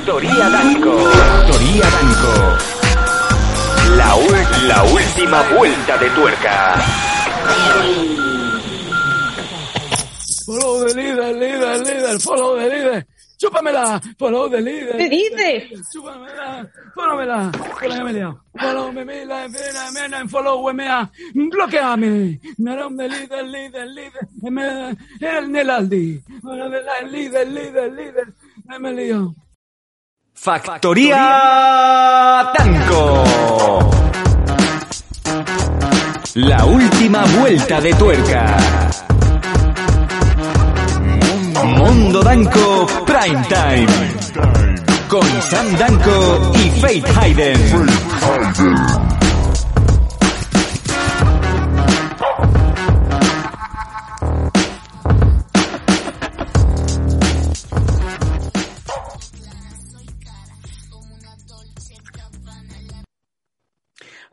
Factoría Danco. Factoría Danco. La, la última vuelta de tuerca. Follow the leader, leader, leader, follow the leader. Chúpamela, follow the leader. ¿Qué dices? Chúpamela, followmela. Follow me lea. Follow me, me, la, mena, mena, follow me, mea. Bloqueame. Narom the leader, leader, leader. Me, el Nelaldi. El líder, líder, líder. Me lío. Factoría Danco. La última vuelta de tuerca. Mundo Danco Prime Time. Con Sam Danco y Faith Hayden.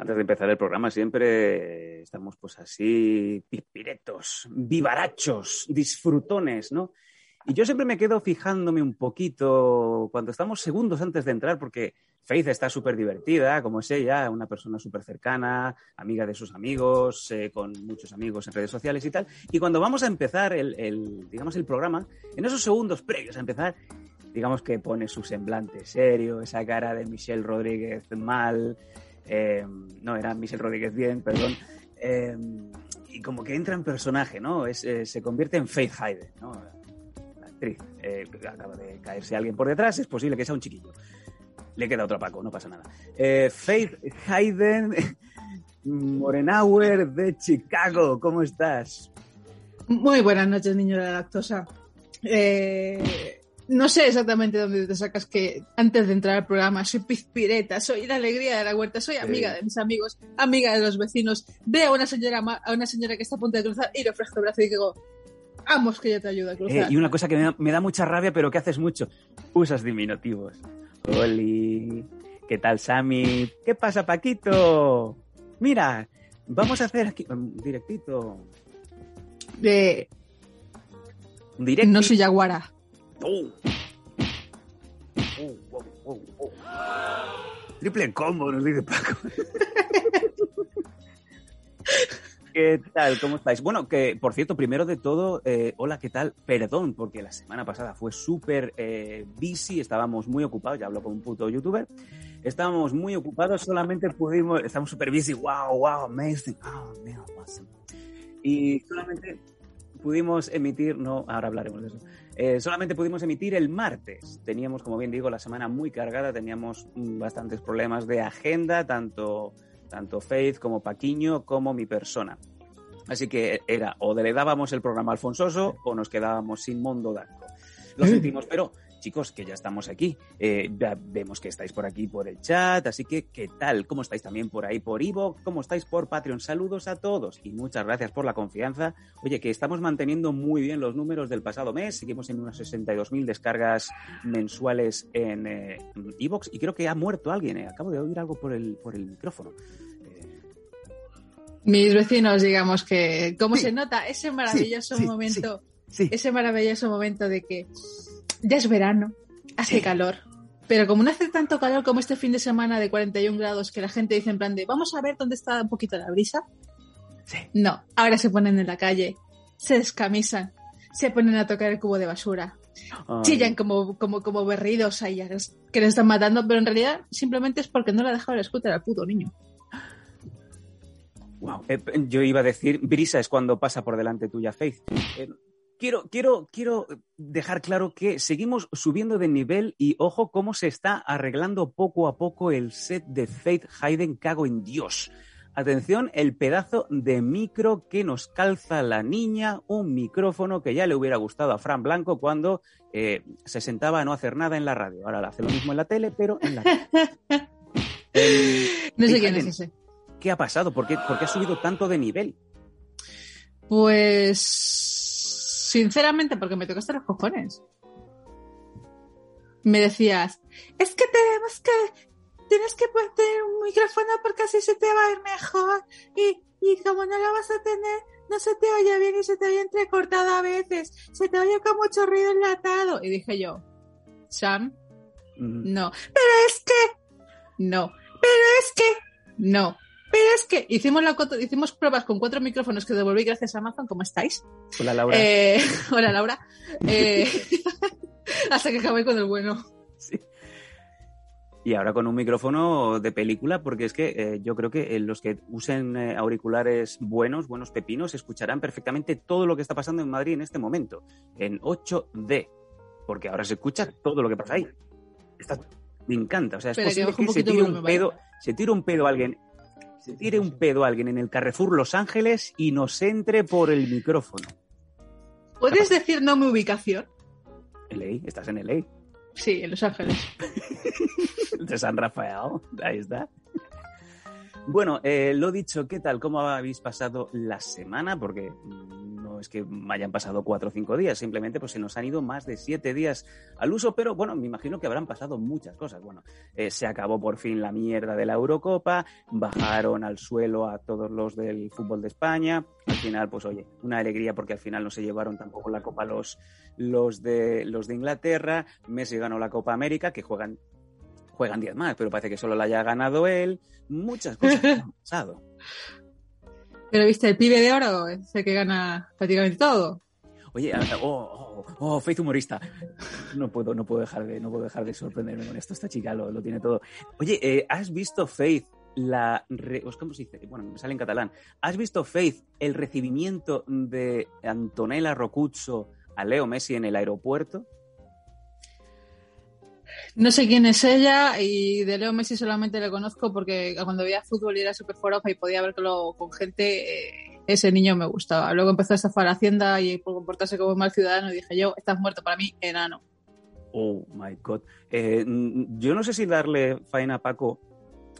Antes de empezar el programa siempre estamos pues así pispiretos, vivarachos, disfrutones, ¿no? Y yo siempre me quedo fijándome un poquito cuando estamos segundos antes de entrar porque Faith está súper divertida, como es ella, una persona súper cercana, amiga de sus amigos, eh, con muchos amigos en redes sociales y tal. Y cuando vamos a empezar el, el, digamos, el programa, en esos segundos previos a empezar, digamos que pone su semblante serio, esa cara de Michelle Rodríguez mal, eh, no, era Michelle Rodríguez bien, perdón. Eh, y como que entra en personaje, ¿no? Es, eh, se convierte en Faith Hayden, ¿no? La actriz. Acaba de caerse alguien por detrás, es posible que sea un chiquillo. Le queda otro Paco, no pasa nada. Faith Hayden Morenauer de Chicago, ¿cómo estás? Muy buenas noches, niño de la lactosa. Eh, no sé exactamente dónde te sacas que antes de entrar al programa soy pizpireta, soy la alegría de la huerta, soy amiga de mis amigos, amiga de los vecinos, veo a una señora a una señora que está a punto de cruzar y le ofrezco el brazo y digo, vamos que yo te ayudo a Eh, cruzar. y una cosa que me da, me da mucha rabia, pero que haces mucho. Usas diminutivos. Oli, ¿qué tal, Sammy? ¿Qué pasa, Paquito? Mira, vamos a hacer aquí un directito. De, Un directo. no soy yaguara. Oh. Oh, oh, oh. Triple combo, nos dice Paco. ¿Qué tal? ¿Cómo estáis? Bueno, que por cierto, primero de todo, eh, hola, ¿qué tal? Perdón, porque la semana pasada fue súper eh, busy, estábamos muy ocupados, ya hablo con un puto youtuber, estábamos muy ocupados, solamente pudimos, estamos súper busy, wow, wow, amazing, oh, man, awesome. Y solamente pudimos emitir, no, ahora hablaremos de eso, eh, solamente pudimos emitir el martes. Teníamos, como bien digo, la semana muy cargada, teníamos mm, bastantes problemas de agenda, tanto, tanto Faith como Paquiño como mi persona. Así que era o le dábamos el programa a Alfonsoso o nos quedábamos sin Mondo Danco. Lo sentimos, pero chicos, que ya estamos aquí. Eh, ya vemos que estáis por aquí por el chat, así que ¿qué tal? ¿Cómo estáis también por ahí por Ivo? ¿Cómo estáis por Patreon? Saludos a todos y muchas gracias por la confianza. Oye, que estamos manteniendo muy bien los números del pasado mes, seguimos en unas 62.000 descargas mensuales en eh, Evox y creo que ha muerto alguien, eh. acabo de oír algo por el, por el micrófono. Eh, Mis vecinos, digamos que, como Sí. se nota ese maravilloso sí, sí, momento, ese maravilloso momento de que ya es verano, hace Sí. calor, pero como no hace tanto calor como este fin de semana de 41 grados que la gente dice en plan de vamos a ver dónde está un poquito la brisa, sí. no, ahora se ponen en la calle, se descamisan, se ponen a tocar el cubo de basura, Ay. chillan como, como, como berridos ahí que les están matando, pero en realidad simplemente es porque no le ha dejado el scooter al puto niño. Wow. Eh, yo iba a decir, brisa es cuando pasa por delante tuya, Faith. Eh, quiero, quiero, quiero dejar claro que seguimos subiendo de nivel y ojo cómo se está arreglando poco a poco el set de Faith Hayden, cago en Dios. Atención, el pedazo de micro que nos calza la niña, un micrófono que ya le hubiera gustado a Fran Blanco cuando eh, se sentaba a no hacer nada en la radio. Ahora hace lo mismo en la tele, pero en la. El- No sé quién es ese. ¿Qué ha pasado? ¿Por qué, por qué ha subido tanto de nivel? Pues sinceramente, porque me tocaste los cojones. Me decías, es que tenemos que, tienes que poner un micrófono porque así se te va a ir mejor. Y, y como no lo vas a tener, no se te oye bien y se te oye entrecortado a veces. Se te oye con mucho ruido enlatado. Y dije yo, Sam, Mm, No. Pero es que. No. Pero es que. No. Pero es que hicimos, la, hicimos pruebas con cuatro micrófonos que devolví gracias a Amazon. ¿Cómo estáis? Hola, Laura. Eh, hola, Laura. Eh, hasta que acabé con el bueno. Sí. Y ahora con un micrófono de película, porque es que eh, yo creo que los que usen auriculares buenos, buenos pepinos, escucharán perfectamente todo lo que está pasando en Madrid en este momento, en 8D, porque ahora se escucha todo lo que pasa ahí. Está- me encanta, o sea, es que posible un que se tire un pedo, se tire un pedo a alguien, se tire un pedo a alguien en el Carrefour Los Ángeles y nos entre por el micrófono. ¿Puedes decir no mi ubicación? LA, estás en LA, Sí, en Los Ángeles. de San Rafael, ahí está. Bueno, eh, lo dicho, ¿qué tal? ¿Cómo habéis pasado la semana? Porque mm, es que hayan pasado cuatro o cinco días, simplemente pues se nos han ido más de siete días al uso, pero bueno, me imagino que habrán pasado muchas cosas. Bueno, eh, se acabó por fin la mierda de la Eurocopa, bajaron al suelo a todos los del fútbol de España. Al final, pues oye, una alegría porque al final no se llevaron tampoco la Copa los, los, de, los de Inglaterra. Messi ganó la Copa América, que juegan juegan 10 más, pero parece que solo la haya ganado él. Muchas cosas han pasado. Pero viste, el pibe de oro es que gana prácticamente todo. Oye, ah, oh, oh, oh, Faith humorista. No puedo, no puedo dejar de, no puedo dejar de sorprenderme con esto. Esta chica lo, lo tiene todo. Oye, eh, ¿has visto Faith la re- ¿cómo se dice? Bueno, me sale en catalán. ¿Has visto Faith el recibimiento de Antonella Rocuzzo a Leo Messi en el aeropuerto? No sé quién es ella y de Leo Messi solamente le conozco porque cuando veía fútbol y era súper forofa y podía verlo con gente, eh, ese niño me gustaba. Luego empezó a estafar la hacienda y por comportarse como un mal ciudadano dije yo, estás muerto para mí, enano. Oh my god. Eh, yo no sé si darle faena a Paco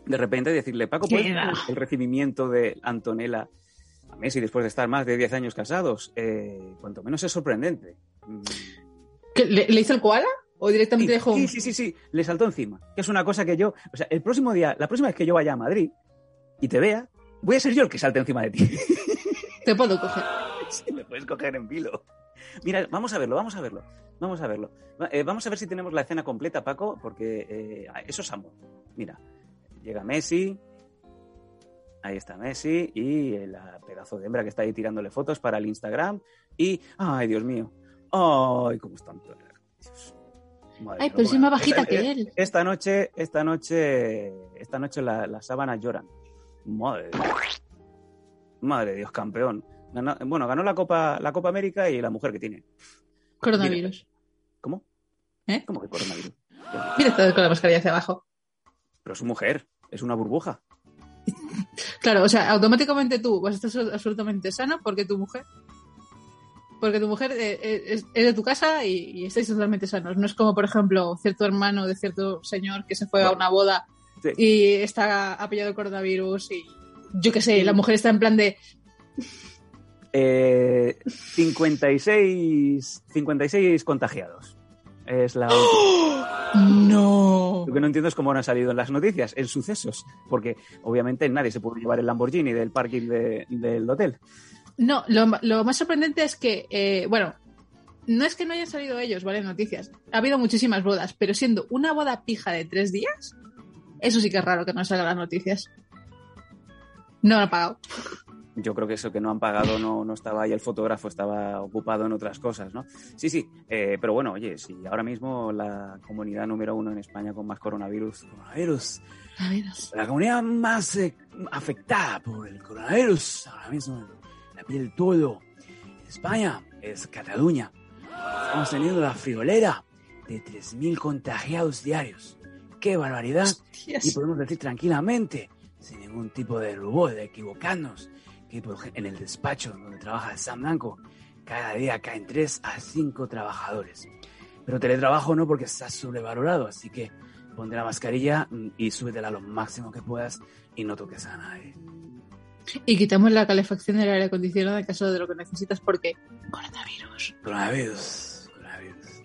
de repente y decirle, Paco, ¿puedes el recibimiento de Antonella a Messi después de estar más de 10 años casados? Eh, cuanto menos es sorprendente. Mm, ¿Qué, le, le hizo el koala? ¿O directamente Sí, dejó sí, sí, sí, sí, le saltó encima. Que es una cosa que yo, o sea, el próximo día, la próxima vez que yo vaya a Madrid y te vea, voy a ser yo el que salte encima de ti. Te puedo coger. Sí, me puedes coger en vilo. Mira, vamos a verlo, vamos a verlo. Vamos a verlo. Eh, vamos a ver si tenemos la escena completa, Paco, porque eh, eso es amor. Mira, llega Messi. Ahí está Messi y el pedazo de hembra que está ahí tirándole fotos para el Instagram. Y, ay, Dios mío. Ay, cómo están. Dios. Madre Ay, pero soy bueno, más bajita esta- que él. Esta noche, esta noche, esta noche la- las sábanas lloran. Madre de Dios. Madre de Dios, campeón. Ganó- bueno, ganó la Copa, la Copa América y la mujer que tiene. Coronavirus. ¿Cómo? ¿Eh? ¿Cómo que coronavirus? Mira, todo con la mascarilla hacia abajo. Pero es mujer, es una burbuja. Claro, o sea, automáticamente tú vas a estar absolutamente sano porque tu mujer. Porque tu mujer eh, eh, es, de tu casa y, estáis totalmente sanos. No es como, por ejemplo, cierto hermano de cierto señor que se fue a una boda Sí. y está apellado coronavirus y yo qué sé, la mujer está en plan de Eh, 56, 56 contagiados. Es la ¡Oh! no. Lo que no entiendo es cómo no han salido en las noticias, en sucesos, porque obviamente nadie se puede llevar el Lamborghini del parking de- del hotel. No, lo, lo más sorprendente es que, eh, bueno, no es que no hayan salido ellos, ¿vale? Noticias. Ha habido muchísimas bodas, pero siendo una boda pija de tres días, eso sí que es raro que no salgan las noticias. No lo han pagado. Yo creo que eso que no han pagado no, no estaba ahí, el fotógrafo estaba ocupado en otras cosas, ¿no? Sí, sí, eh, pero bueno, oye, si ahora mismo la comunidad número uno en España con más coronavirus, coronavirus, la comunidad más eh, afectada por el coronavirus ahora mismo piel todo en España es Cataluña. Estamos teniendo la friolera de 3.000 contagiados diarios. ¡Qué barbaridad! Y podemos decir tranquilamente, sin ningún tipo de rubor, de equivocarnos, que en el despacho donde trabaja Sam Blanco, cada día caen 3 a 5 trabajadores. Pero teletrabajo no porque está sobrevalorado, así que ponte la mascarilla mm, y súbetela lo máximo que puedas y no toques a nadie. Y quitamos la calefacción del aire acondicionado en caso de lo que necesitas porque coronavirus. Coronavirus, coronavirus.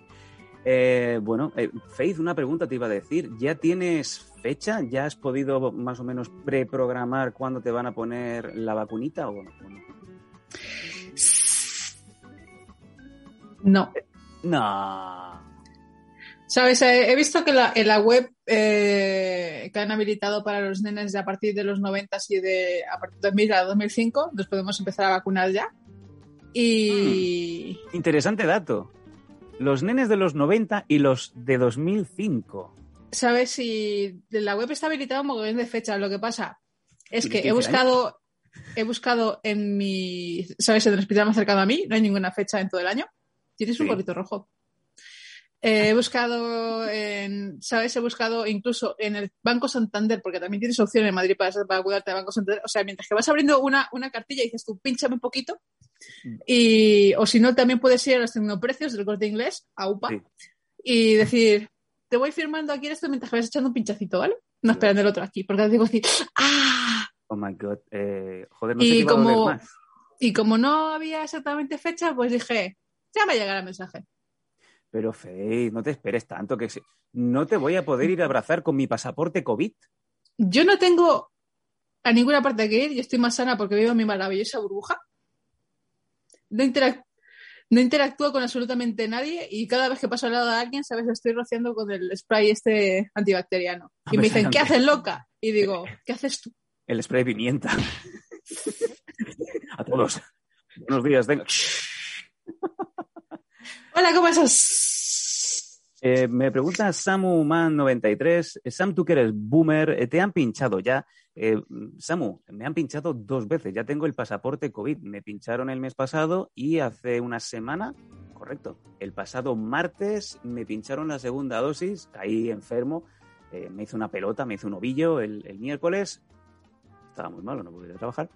Eh, bueno, eh, Faith, una pregunta te iba a decir. ¿Ya tienes fecha? ¿Ya has podido más o menos preprogramar cuándo te van a poner la vacunita o no? no? No. Sabes, Eh, he visto que la, en la web eh, que han habilitado para los nenes de a partir de los 90 y de a partir de 2000 a 2005, nos podemos empezar a vacunar ya. Y Interesante dato. Los nenes de los 90 y los de 2005. sabes si la web está habilitada un mogollón de fechas. Lo que pasa es que he 15 buscado, he buscado en mi, sabes, en el hospital más cercano a mí, no hay ninguna fecha en todo el año. Tienes un Sí. gorrito rojo. Eh, he buscado en, ¿sabes? He buscado incluso en el Banco Santander, porque también tienes opción en Madrid para, para cuidarte de Banco Santander. O sea, mientras que vas abriendo una, una cartilla y dices tú, pínchame un poquito. Mm. Y, o si no, también puedes ir a los tecnoprecios del corte inglés, a UPA, Sí. y decir, te voy firmando aquí esto mientras que vas echando un pinchacito, ¿vale? No esperando el otro aquí, porque te digo así, ¡ah! Oh my god. Eh, joder, no Y sé como- más. Y como no había exactamente fecha, pues dije, ya me llegará el mensaje. Pero Faith, no te esperes tanto que se- no te voy a poder ir a abrazar con mi pasaporte COVID. Yo no tengo a ninguna parte que ir, yo estoy más sana porque vivo en mi maravillosa burbuja. No, interac- no interactúo con absolutamente nadie y cada vez que paso al lado de alguien, sabes, lo estoy rociando con el spray este antibacteriano. Y me dicen, ¿qué haces loca? Y digo, ¿qué haces tú? El spray de pimienta. a todos. Buenos días, venga. Hola, ¿cómo estás? Eh, me pregunta SamuMan93. eh, Sam, tú que eres boomer, eh, ¿te han pinchado ya? Samu, me han pinchado dos veces. Ya tengo el pasaporte COVID. Me pincharon el mes pasado y hace una semana, correcto, el pasado martes me pincharon la segunda dosis. Caí enfermo. me hice una pelota, me hice un ovillo el, miércoles. Estaba muy malo, no pude trabajar.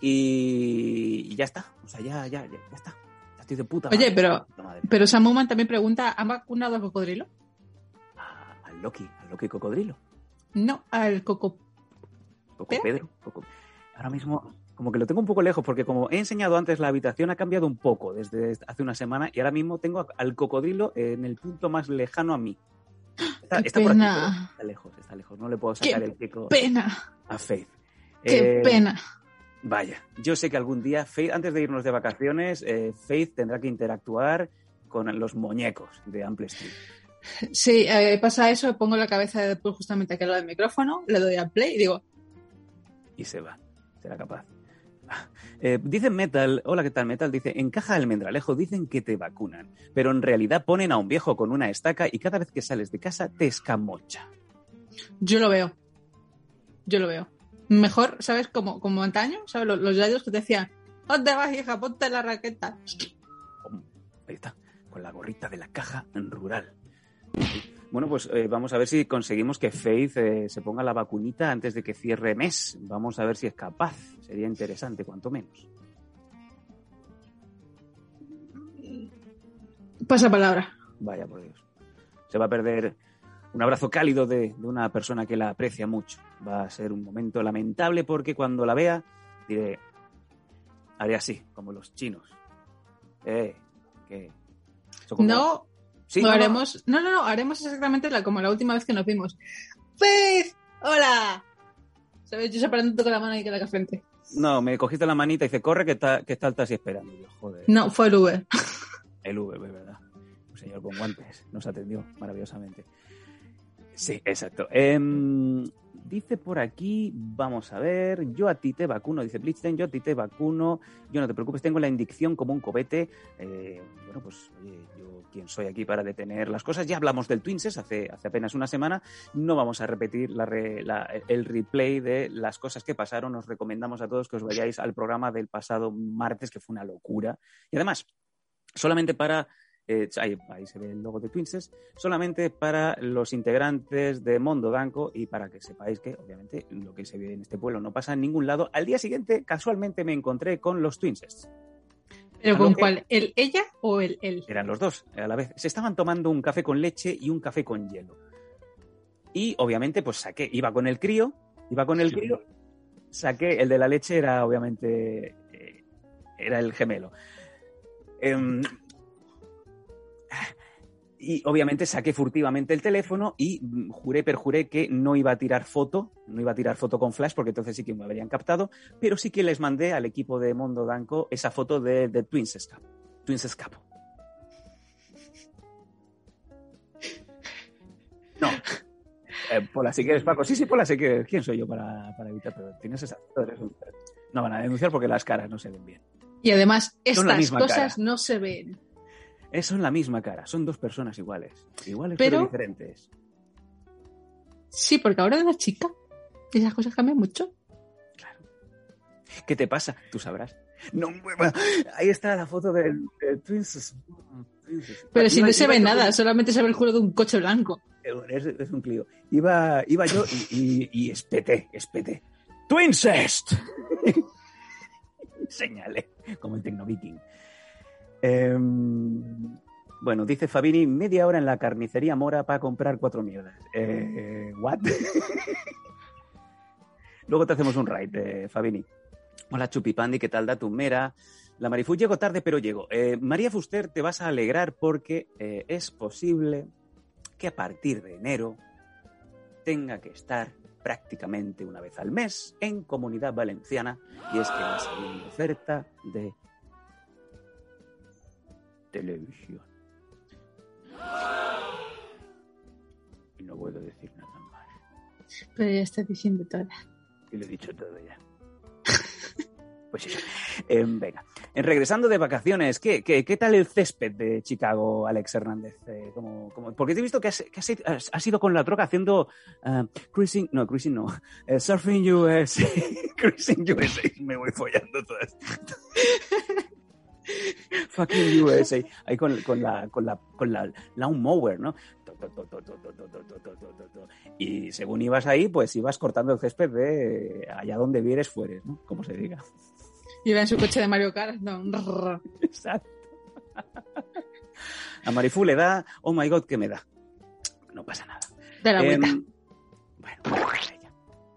Y, y ya está. O sea, ya, ya, ya, ya está. Estoy de puta Oye, madre, pero- puta madre. Pero Samuman también pregunta, ¿han vacunado al cocodrilo? A- al Loki, al Loki cocodrilo. No, al coco. Coco ¿Pedro? Pedro. Coco- Ahora mismo, como que lo tengo un poco lejos, porque como he enseñado antes, la habitación ha cambiado un poco desde hace una semana y ahora mismo tengo al cocodrilo en el punto más lejano a mí. Está, Qué está por aquí, está lejos, está lejos. No le puedo sacar Qué el pico Pena, a Faith. qué Eh, pena. Vaya, yo sé que algún día, Faith, antes de irnos de vacaciones, eh, Faith tendrá que interactuar con los muñecos de Ample Street. Sí, eh, pasa eso, pongo la cabeza de Deadpool justamente aquí al lado del micrófono, le doy al play y digo, y se va. Será capaz. Eh, dice Metal, hola, ¿qué tal Metal? Dice, en caja almendralejo dicen que te vacunan, pero en realidad ponen a un viejo con una estaca y cada vez que sales de casa te escamocha. yo lo veo. Yo lo veo. Mejor, ¿sabes? Como, como antaño, ¿sabes? Los, los yayos que te decían, ¿dónde vas, hija? Ponte la raqueta. Ahí está, con la gorrita de la caja rural. Bueno, pues eh, vamos a ver si conseguimos que Faith eh, se ponga la vacunita antes de que cierre mes. Vamos a ver si es capaz. Sería interesante, cuanto menos. Pasa palabra. Vaya por Dios. Se va a perder un abrazo cálido de, de una persona que la aprecia mucho. Va a ser un momento lamentable porque cuando la vea diré, haré así, como los chinos. Eh, que... como- No, Sí, no, no. haremos. No, no, no, haremos exactamente la, como la última vez que nos vimos. ¡Faith! ¡Hola! ¿Sabes? Yo separándote con la mano y con la frente. No, me cogiste la manita y dice, corre que está, que está el taxi esperando. Y yo, joder, No, fue el Uber. el Uber, es verdad. Un señor con guantes nos atendió maravillosamente. Sí, exacto. Em, dice por aquí, vamos a ver, yo a ti te vacuno, dice Blitzstein, yo a ti te vacuno, yo no te preocupes, tengo la indicción como un cobete. Eh, bueno, pues oye, yo quién soy aquí para detener las cosas. Ya hablamos del Twinses hace, hace apenas una semana, no vamos a repetir el replay de las cosas que pasaron, os recomendamos a todos que os vayáis al programa del pasado martes, que fue una locura. Y además, solamente para eh, ahí, ahí se ve el logo de Twinses, solamente para los integrantes de Mondo Danco y para que sepáis que, obviamente, lo que se ve en este pueblo no pasa en ningún lado. Al día siguiente, casualmente, me encontré con los Twinses. ¿Pero A lo con cuál? ¿El ella o el él? Eran los dos a la vez. Se estaban tomando un café con leche y un café con hielo. Y, obviamente, pues saqué, iba con el crío, iba con el crío, saqué, el de la leche era, obviamente, eh, era el gemelo. Em, y obviamente saqué furtivamente el teléfono y mm, juré, perjuré que no iba a tirar foto, no iba a tirar foto con flash porque entonces sí que me habrían captado, pero sí que les mandé al equipo de Mondo Danco esa foto de, de Twins Escapo. Twins Escapo. Eh, Pola, si quieres, Paco. Sí, sí, Pola, si quieres. ¿Quién soy yo para, para evitar? Pero tienes esa... eres un- No van a denunciar porque las caras no se ven bien. Y además, estas cosas cara. no se ven. Es son la misma cara. Son dos personas iguales. Iguales pero, Pero- diferentes. Sí, porque ahora de la chica, esas cosas cambian mucho. ¿Qué te pasa? Tú sabrás. No, bueno, ahí está la foto del, del Princess. Princess. Pero si Iba- no se ve nada, solamente se ve el culo de un coche blanco. Es, es un Clio. Iba, iba yo y, y, y espeté, espeté. ¡Twincest! Señalé, como el Tecnoviking. Em, bueno, dice Fabini, media hora en la carnicería mora para comprar cuatro mierdas. Eh, ¿What? Luego te hacemos un raid, eh, Fabini. Hola Chupipandi, ¿qué tal da tu mera? La Marifú llego tarde, pero llego. Eh, María Fuster, te vas a alegrar porque eh, es posible que a partir de enero tenga que estar prácticamente una vez al mes en Comunidad Valenciana y es que va a salir oferta de televisión. Y no puedo decir nada más. Pero ya está diciendo todo. Y lo he dicho todo ya. Pues eso. Eh, venga. Eh, regresando de vacaciones, ¿qué, qué, qué tal el césped de Chicago, Alex Hernández? Eh, ¿cómo- cómo- Porque te he visto que has, que has, ido con la troca haciendo ah, cruising, no, cruising no, eh, surfing USA, cruising USA, me voy follando todas. Fucking USA. Ahí con, la, con, la, con la mower, ¿no? Y según ibas ahí, pues ibas cortando el césped de allá donde vieres fueres, ¿no? Como se diga. Iba en su coche de Mario Kart, no. Exacto. A Marifú le da, oh my god, ¿qué me da? No pasa nada. De la eh, bueno, bueno,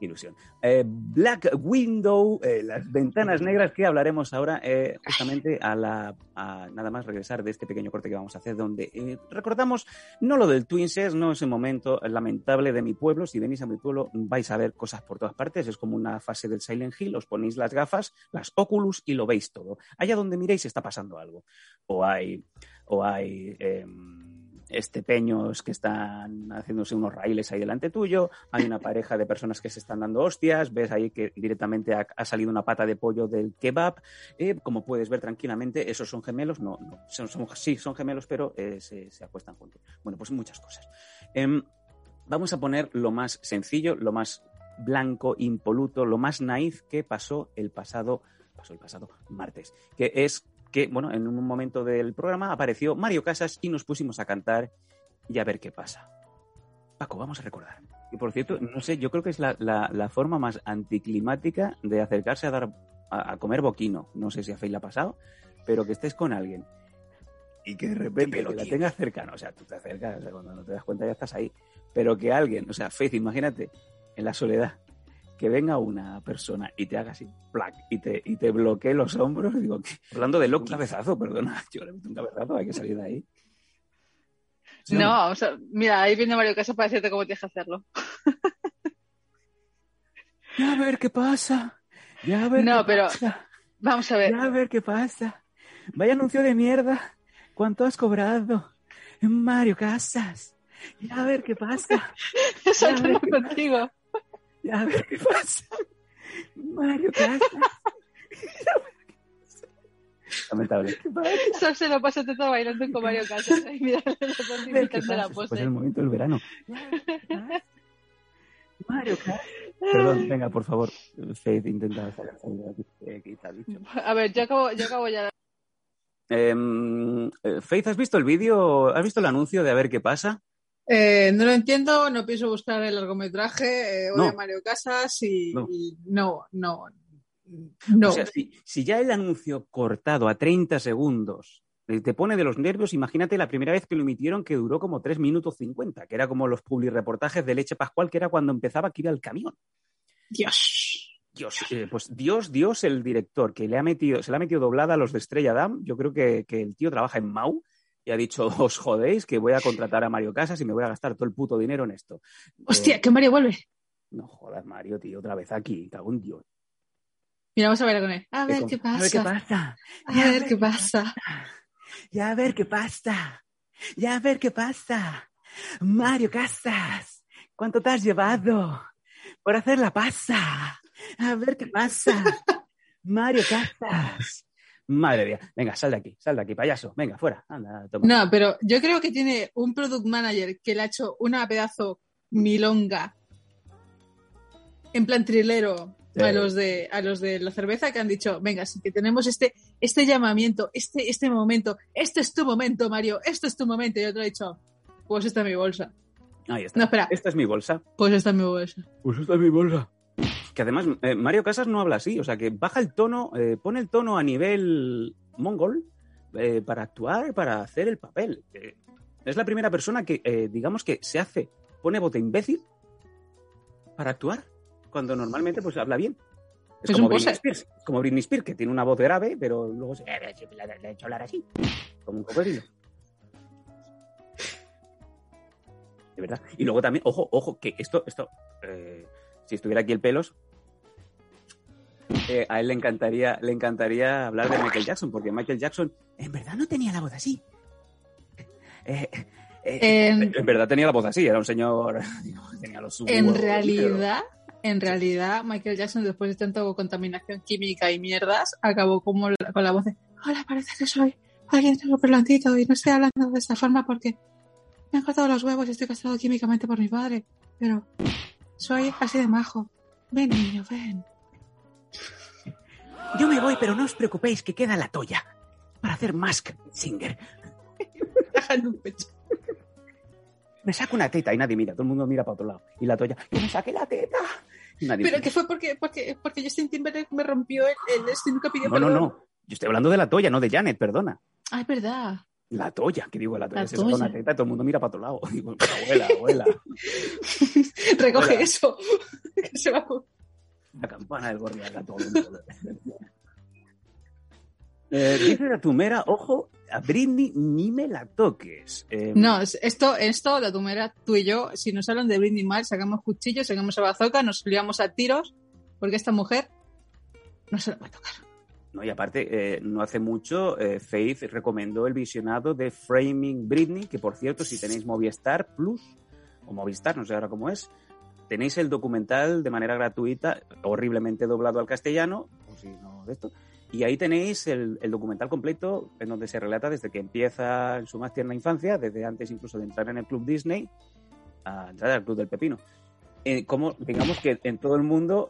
ilusión. Eh, Black Window, eh, las ventanas negras que hablaremos ahora, eh, justamente a la nada más regresar de este pequeño corte que vamos a hacer, donde recordamos no lo del Twinses, no ese momento lamentable de mi pueblo. Si venís a mi pueblo vais a ver cosas por todas partes, es como una fase del Silent Hill, os ponéis las gafas, las Oculus y lo veis todo. Allá donde miréis está pasando algo. O hay, o hay em, estepeños que están haciéndose unos raíles ahí delante tuyo, hay una pareja de personas que se están dando hostias, ves ahí que directamente ha, salido una pata de pollo del kebab, eh, como puedes ver tranquilamente, esos son gemelos, no, no, son, son- sí, son gemelos, pero eh, se, se acuestan juntos. Bueno, pues muchas cosas. Em, vamos a poner lo más sencillo, lo más blanco, impoluto, lo más naif que pasó el pasado, pasó el pasado martes, que es que, bueno, en un momento del programa apareció Mario Casas y nos pusimos a cantar y a ver qué pasa. Paco, vamos a recordar. Y por cierto, no sé, yo creo que es la, la- la forma más anticlimática de acercarse a dar a, a comer boquino. No sé si a Fey le ha pasado, pero que estés con alguien y que de repente que la tengas cercana. O sea, tú te acercas, o sea, cuando no te das cuenta ya estás ahí. Pero que alguien, o sea, Faith, imagínate, en la soledad, que venga una persona y te haga así, plac, y te, y te bloquee los hombros, digo, ¿qué? hablando de Loki. Un cabezazo, perdona, yo le meto un cabezazo, hay que salir de ahí. Sí, No, o sea, mira, ahí viene Mario Casas para decirte cómo tienes que hacerlo. Ya a ver qué pasa. Ya a ver No, qué pero- pasa. Vamos a ver. Ya a ver qué pasa. Vaya anuncio de mierda. ¿Cuánto has cobrado? Mario Casas. Ya a ver qué pasa. Eso Ya, no contigo. Ya a ver qué pasa. Mario Casas. Lamentable. Eso se lo pasa todo bailando con Mario Casas. Mira, qué la. Pues es el momento del verano. Qué. Mario Casas. Perdón, venga, por favor. Faith, intenta. Eh, ¿Qué dicho? A ver, yo acabo, yo acabo ya. Em, eh, Faith, ¿has visto el vídeo? ¿Has visto el anuncio de a ver qué pasa? Eh, no lo entiendo, no pienso buscar el largometraje, eh, No. Mario Casas y No. y no, no, no. O sea, si, si ya el anuncio cortado a 30 segundos eh, te pone de los nervios, imagínate la primera vez que lo emitieron que duró como 3 minutos 50, que era como los publireportajes de Leche Pascual, que era cuando empezaba que iba el camión. Dios. Dios, eh, pues Dios, Dios, el director, que le ha metido, se le ha metido doblada a los de Estrella Damm. Yo creo que, que el tío trabaja en Mau y ha dicho, os jodéis, que voy a contratar a Mario Casas y me voy a gastar todo el puto dinero en esto. Hostia, Eh, que Mario vuelve. no jodas, Mario, tío, otra vez aquí, cago en Dios. Mira, vamos a ver con él. A ver qué A ver qué pasa. pasa. A ver qué pasa. Ya a ver qué pasa. Ya a ver qué pasa. Mario Casas. ¿Cuánto te has llevado por hacer la pasa? A ver qué pasa. Mario Casas. Madre mía. Venga, sal de aquí, sal de aquí, payaso. Venga, fuera. Anda, toma. No, pero yo creo que tiene un product manager que le ha hecho una pedazo milonga en plan trilero a Sí. los de a los de la cerveza que han dicho, venga, sí que tenemos este este llamamiento, este este momento, este es tu momento, Mario, este es tu momento. Y otro ha dicho, pues esta es mi bolsa. Ahí está. No, espera. Esta es mi bolsa. Pues esta es mi bolsa. Pues esta es mi bolsa. Que además, eh, Mario Casas no habla así, o sea, que baja el tono, eh, pone el tono a nivel mongol eh, para actuar, para hacer el papel. Es la primera persona que, digamos que se hace, pone de imbécil para actuar, cuando normalmente pues habla bien. Es, Es como Britney. Spears, como Britney Spears, que tiene una voz grave, pero luego se le ha hecho hablar así, como un cocodrilo. De verdad. Y luego también, ojo, ojo, que esto, esto, eh, si estuviera aquí el pelos, eh, a él le encantaría, le encantaría hablar de Michael Jackson, porque Michael Jackson en verdad no tenía la voz así. Eh, eh, En- en verdad tenía la voz así, era un señor, tenía los En huevos, realidad, en realidad, Michael Jackson, después de tanto contaminación química y mierdas, acabó como la- con la voz de Hola, parece que soy alguien súper blandito y no estoy hablando de esta forma porque me han cortado los huevos y estoy castrado químicamente por mi padre. Pero soy así de majo. Ven, niño, ven. Yo me voy, pero no os preocupéis que queda la toya para hacer Mask Singer. Bajando un pecho. Me saco una teta y nadie mira, todo el mundo mira para otro lado. Y la toya, que me saque la teta. Y nadie Pero mira. que fue porque, porque, porque Justin Timberlake me rompió el, el este nunca pidió No, no, no. Yo estoy hablando de la toya, no de Janet, perdona. Ah, es verdad. La toya, que digo, la toya La se saca una teta y todo el mundo mira para otro lado. Digo, abuela, abuela. Recoge eso. Que se va a- La campana del gorrión, a todo el mundo. Eh, dice la tumera, ojo, a Britney ni me la toques. Eh, No, es- esto, esto, la tumera, tú y yo, si nos hablan de Britney mal, sacamos cuchillos, sacamos a bazooka, nos liamos a tiros, porque esta mujer no se la puede tocar. No, y aparte, eh, no hace mucho, eh, Faith recomendó el visionado de Framing Britney, que por cierto, si tenéis Movistar Plus, o Movistar, no sé ahora cómo es, tenéis el documental de manera gratuita, horriblemente doblado al castellano, o si no de esto, y ahí tenéis el, el documental completo en donde se relata desde que empieza en su más tierna infancia, desde antes incluso de entrar en el Club Disney, a entrar al Club del Pepino. Eh, como, digamos que en todo el mundo,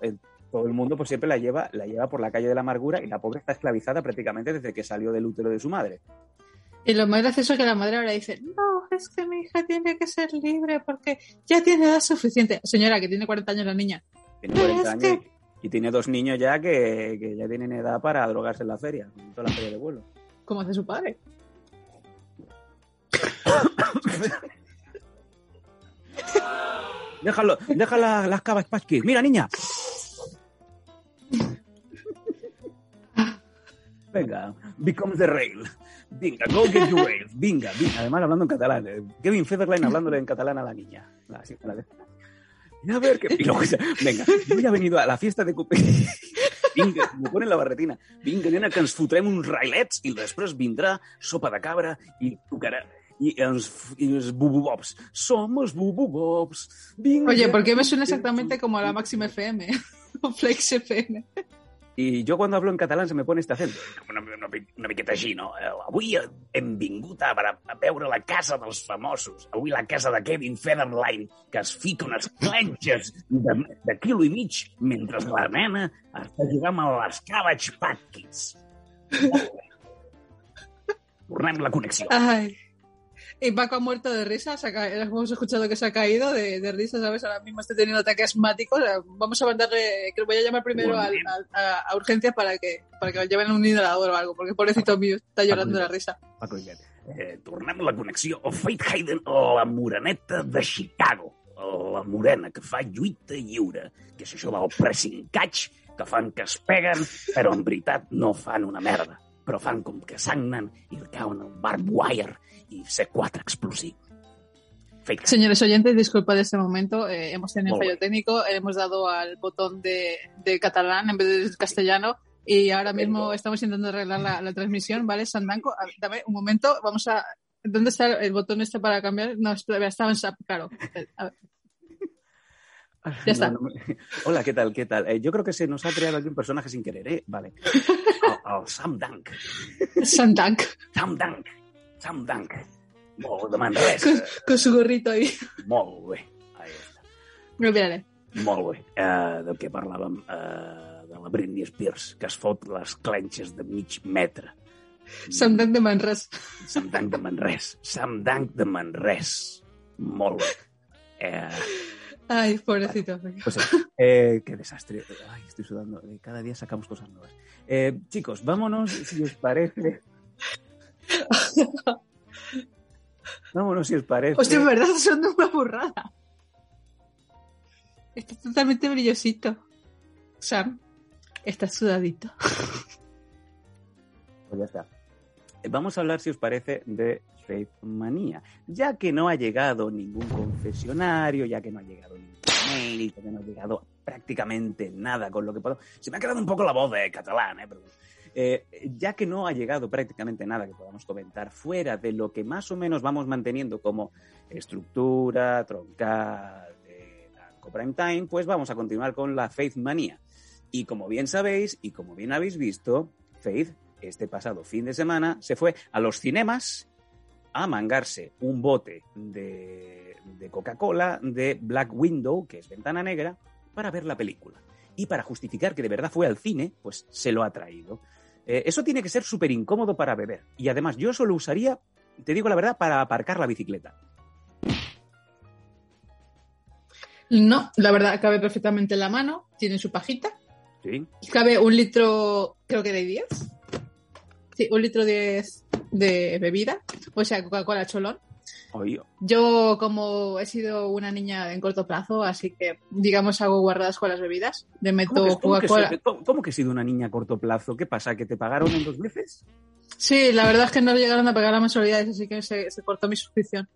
todo el mundo pues siempre la lleva, la lleva por la calle de la amargura y la pobre está esclavizada prácticamente desde que salió del útero de su madre. Y lo más gracioso es que la madre ahora dice, no, es que mi hija tiene que ser libre porque ya tiene edad suficiente. Señora, que tiene 40 años la niña. Tiene Pero 40 es años y, y tiene dos niños ya que, que ya tienen edad para drogarse en la feria, en toda la feria de vuelo. Como hace su padre. Déjalo, deja la- las cabas pasquis. Mira, niña. Venga, become the rail. Venga, go get your rail. Venga, venga. Además, hablando en catalán. eh, Kevin Federline hablándole en catalán a la niña. La- la de- Y a ver qué. Y luego venga, yo ya he venido a la fiesta de Cupé. Vinga, me pone la barretina. Vinga, nena, que ens fotrem uns railets i després vindrà sopa de cabra i tocarà i els, i els bububobs. Som els bububobs. Vinga. Oye, ¿por qué me suena exactamente como a la Máxima FM? Flex FM. I jo quan hablo en català se me pone este acento. Una, una, una miqueta així, no? Eh, Avui hem vingut a, a veure la casa dels famosos. Avui la casa de Kevin Federline, que es fica unes clenxes de, de quilo i mig mentre la nena està jugant amb les Cabbage bé. Tornem la connexió. Ay. Y Paco ha muerto de risa, se ha ca- hemos escuchado que se ha caído de, de risa, ¿sabes? Ahora mismo está teniendo ataque asmático. o sea, vamos a mandarle, que lo voy a llamar primero al- al- a, a urgencias para que, para que lo lleven a un inhalador o algo, porque pobrecito mío está llorando de la risa. Paco. Eh, tornem la connexió. O Faith Hayden o la moreneta de Chicago. O la morena que fa lluita lliure. Que és això del pressing catch, que fan que es peguen, però en veritat no fan una merda. Però fan com que sagnen li cauen el barbed wire i C4 explosiu. Faith Hayden. Señores oyentes, disculpa de este momento, eh, hemos tenido un fallo técnico, eh, hemos dado al botón de, de catalán en vez del castellano y ahora mismo estamos intentando arreglar la, la transmisión, ¿vale? Sandanco, dame un momento, vamos a... ¿Dónde está el botón este para cambiar? No, estaba en SAP, claro. A ver. Ya está. No, no me- Hola, ¿qué tal? ¿Qué tal? Eh, yo creo que se nos ha creado aquí un personaje sin querer, ¿eh? Vale. El, el Sam Dunk. Santank, Sam Dunk. Sam Dunk. Molt de Manresa. con, con su gorrito ahí. Molt bé. Ahí està. Me miraré. Molt bé. Uh, del que parlàvem uh, de la Britney Spears, que es fot les clenxes de mig metre. Santank de Manres. Sam Dunk de Manresa. Sam Dunk de Manresa. Molt bé. Eh, Ay, pobrecito. Pues. Eh, qué desastre. Ay, estoy sudando. Eh, Cada día sacamos cosas nuevas. Eh, chicos, vámonos, si os parece. vámonos, si os parece. Hostia, en verdad, son una burrada. Está totalmente brillosito. Sam, está sudadito. Pues ya está. Eh, Vamos a hablar, si os parece, de Faith Manía. Ya que no ha llegado ningún confesionario, ya que no ha llegado ningún mail, ya no ha llegado prácticamente nada con lo que puedo. Se me ha quedado un poco la voz de catalán, ¿eh? Pero, eh, ya que no ha llegado prácticamente nada que podamos comentar fuera de lo que más o menos vamos manteniendo como estructura, troncal Danco Prime Time, pues vamos a continuar con la Faith Manía. Y como bien sabéis y como bien habéis visto, Faith este pasado fin de semana se fue a los cinemas a mangarse un bote de, de Coca-Cola de Black Window, que es ventana negra, para ver la película. Y para justificar que de verdad fue al cine, pues se lo ha traído. Eh, eso tiene que ser súper incómodo para beber. Y además, yo eso lo usaría, te digo la verdad, para aparcar la bicicleta. No, la verdad, cabe perfectamente en la mano. Tiene su pajita. Sí. Cabe un litro, creo que de 10. Sí, un litro 10 de bebida. O sea, Coca-Cola cholón. Yo, como he sido una niña en corto plazo, así que, digamos, hago guardadas con las bebidas. Le ¿cómo, meto Coca-Cola. cómo que he sido una niña a corto plazo? ¿Qué pasa? ¿Que te pagaron en dos veces? Sí, la verdad es que no llegaron a pagar las mensualidades, así que se, se cortó mi suscripción.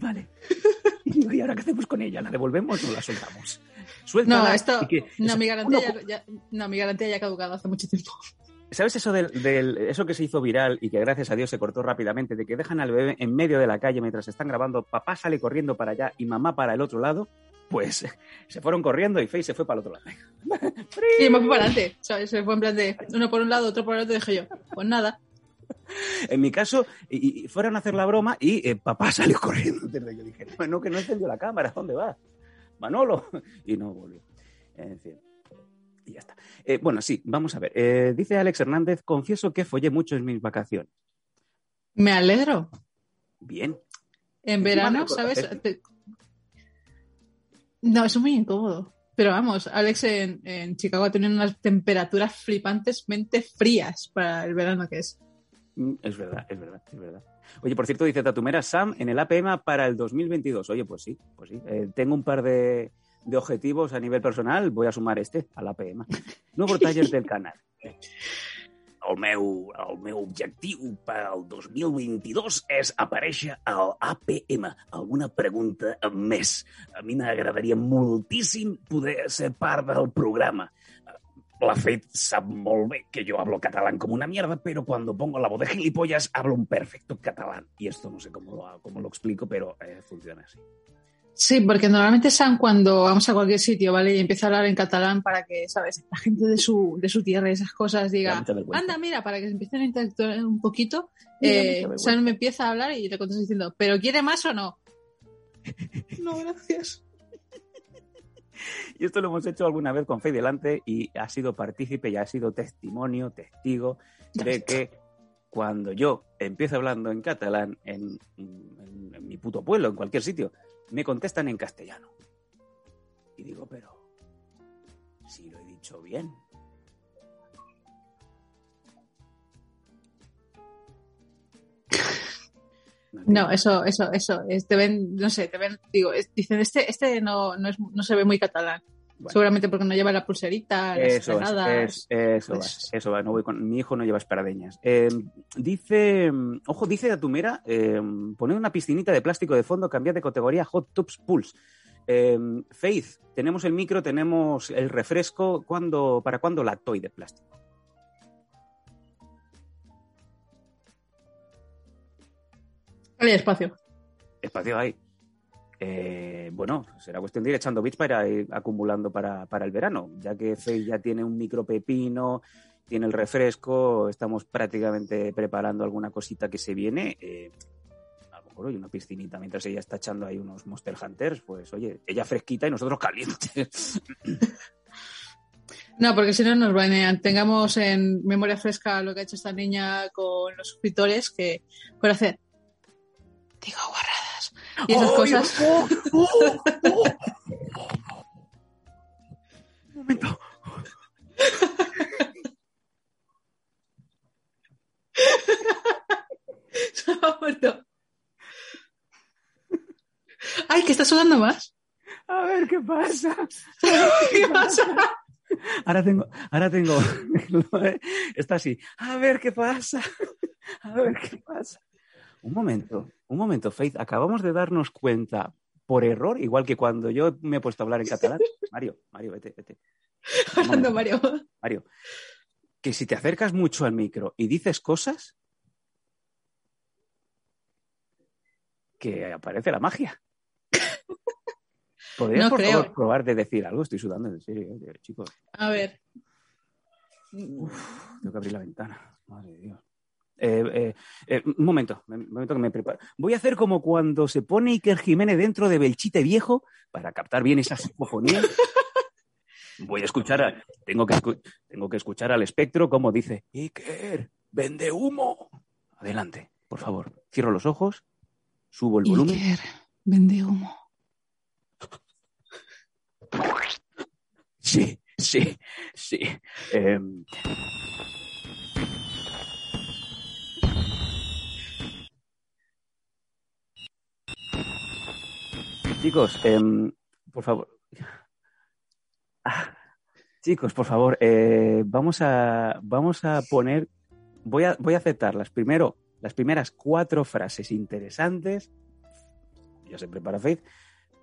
Vale. ¿Y ahora qué hacemos con ella? ¿La devolvemos o la soltamos? Suéltala No, esto. y que- No, mi garantía, uno- ya, ya- no, mi garantía ya ha caducado hace mucho tiempo. ¿Sabes eso del, del- eso que se hizo viral y que gracias a Dios se cortó rápidamente, de que dejan al bebé en medio de la calle mientras están grabando, papá sale corriendo para allá y mamá para el otro lado? Pues se fueron corriendo y Faye se fue para el otro lado. Y me fui para adelante, ¿sabes? Se fue en plan de uno por un lado, otro por el otro, dije yo, pues nada. En mi caso, y, y fueron a hacer la broma y eh, papá salió corriendo. Yo dije, no, que no encendió la cámara, ¿dónde va? Manolo. Y no volvió. En fin. Y ya está. Eh, bueno, sí, vamos a ver. Eh, dice Alex Hernández, confieso que follé mucho en mis vacaciones. Me alegro. Bien. En verano, ¿sabes? Te- No, eso es muy incómodo. Pero vamos, Alex en, en Chicago ha tenido unas temperaturas flipantesmente frías para el verano que es. Mm, Es verdad, es verdad, es verdad. Oye, por cierto, dice Tatumera Sam en el APM para el 2022. Oye, pues sí, pues sí. Eh, tengo un par de, de objetivos a nivel personal. Voy a sumar este al APM. Nuevo taller del canal. El meu, el meu objectiu pel 2022 és aparèixer al APM. Alguna pregunta més? A mi m'agradaria moltíssim poder ser part del programa. La Fed sap molt bé que yo hablo catalán como una mierda, pero cuando pongo la voz de gilipollas hablo un perfecto catalán. Y esto no sé cómo lo, cómo lo explico, pero eh, funciona así. Sí, porque normalmente Sam cuando vamos a cualquier sitio, ¿vale? Y empieza a hablar en catalán para que, ¿sabes? La gente de su, de su tierra y esas cosas diga, anda, mira, para que se empiecen a interactuar un poquito, eh. Sam me empieza a hablar y le contestas diciendo, ¿pero quiere más o no? no, gracias. Y esto lo hemos hecho alguna vez con Fe delante y ha sido partícipe y ha sido testimonio, testigo de que cuando yo empiezo hablando en catalán en, en- en mi puto pueblo, en cualquier sitio, me contestan en castellano. Y digo, pero si lo he dicho bien. No, eso, eso, eso. Es, te ven, no sé, te ven, digo, es- dicen, este, este no, no, es, no se ve muy catalán. Bueno. Seguramente porque no lleva la pulserita, las Eso es, eso pues- va, eso va, no voy con, mi hijo no lleva esparadeñas. Eh, dice, ojo, dice Atumera, eh, poner una piscinita de plástico de fondo, cambiar de categoría Hot Tubs Pulse. Eh, Faith, tenemos el micro, tenemos el refresco, ¿cuándo, ¿para cuándo la toy de plástico? Hay espacio. Espacio hay. Eh, bueno, será cuestión de ir echando bits para ir acumulando para, para el verano, ya que Faith ya tiene un micro pepino, tiene el refresco, estamos prácticamente preparando alguna cosita que se viene. eh, a lo mejor hoy una piscinita mientras ella está echando ahí unos Monster Hunters, pues oye, ella fresquita y nosotros calientes. No, porque si no nos banean. Tengamos en memoria fresca lo que ha hecho esta niña con los suscriptores que por hacer digo guarradas y esas ¡Ay, cosas. oh, oh, oh! Un momento. Se ha muerto. Ay, que está sudando más. A ver qué pasa. ¿Qué pasa? Ahora tengo, ahora tengo, está así, a ver qué pasa, a ver qué pasa. Un momento, un momento, Faith, acabamos de darnos cuenta por error, igual que cuando yo me he puesto a hablar en catalán. Mario, Mario, vete, vete. Hablando Mario. Mario, que si te acercas mucho al micro y dices cosas, que aparece la magia. ¿Podrías, No por creo. favor, probar de decir algo? Estoy sudando, en serio, eh, chicos. A ver. Tengo que abrir la ventana. Madre de Dios. Eh, eh, eh, un momento, un momento que me preparo. Voy a hacer como cuando se pone Iker Jiménez dentro de Belchite Viejo para captar bien esa psicofonía. Voy a escuchar, a- tengo, que escu- tengo que escuchar al espectro como dice, Iker, vende humo. Adelante, por favor. Cierro los ojos, subo el volumen. vende humo. Sí, sí, sí. Em, Chicos, em, por favor. Ah, chicos, por favor, eh, vamos a vamos a poner. Voy a, voy a aceptar las primero, las primeras cuatro frases interesantes. Ya se prepara Faith.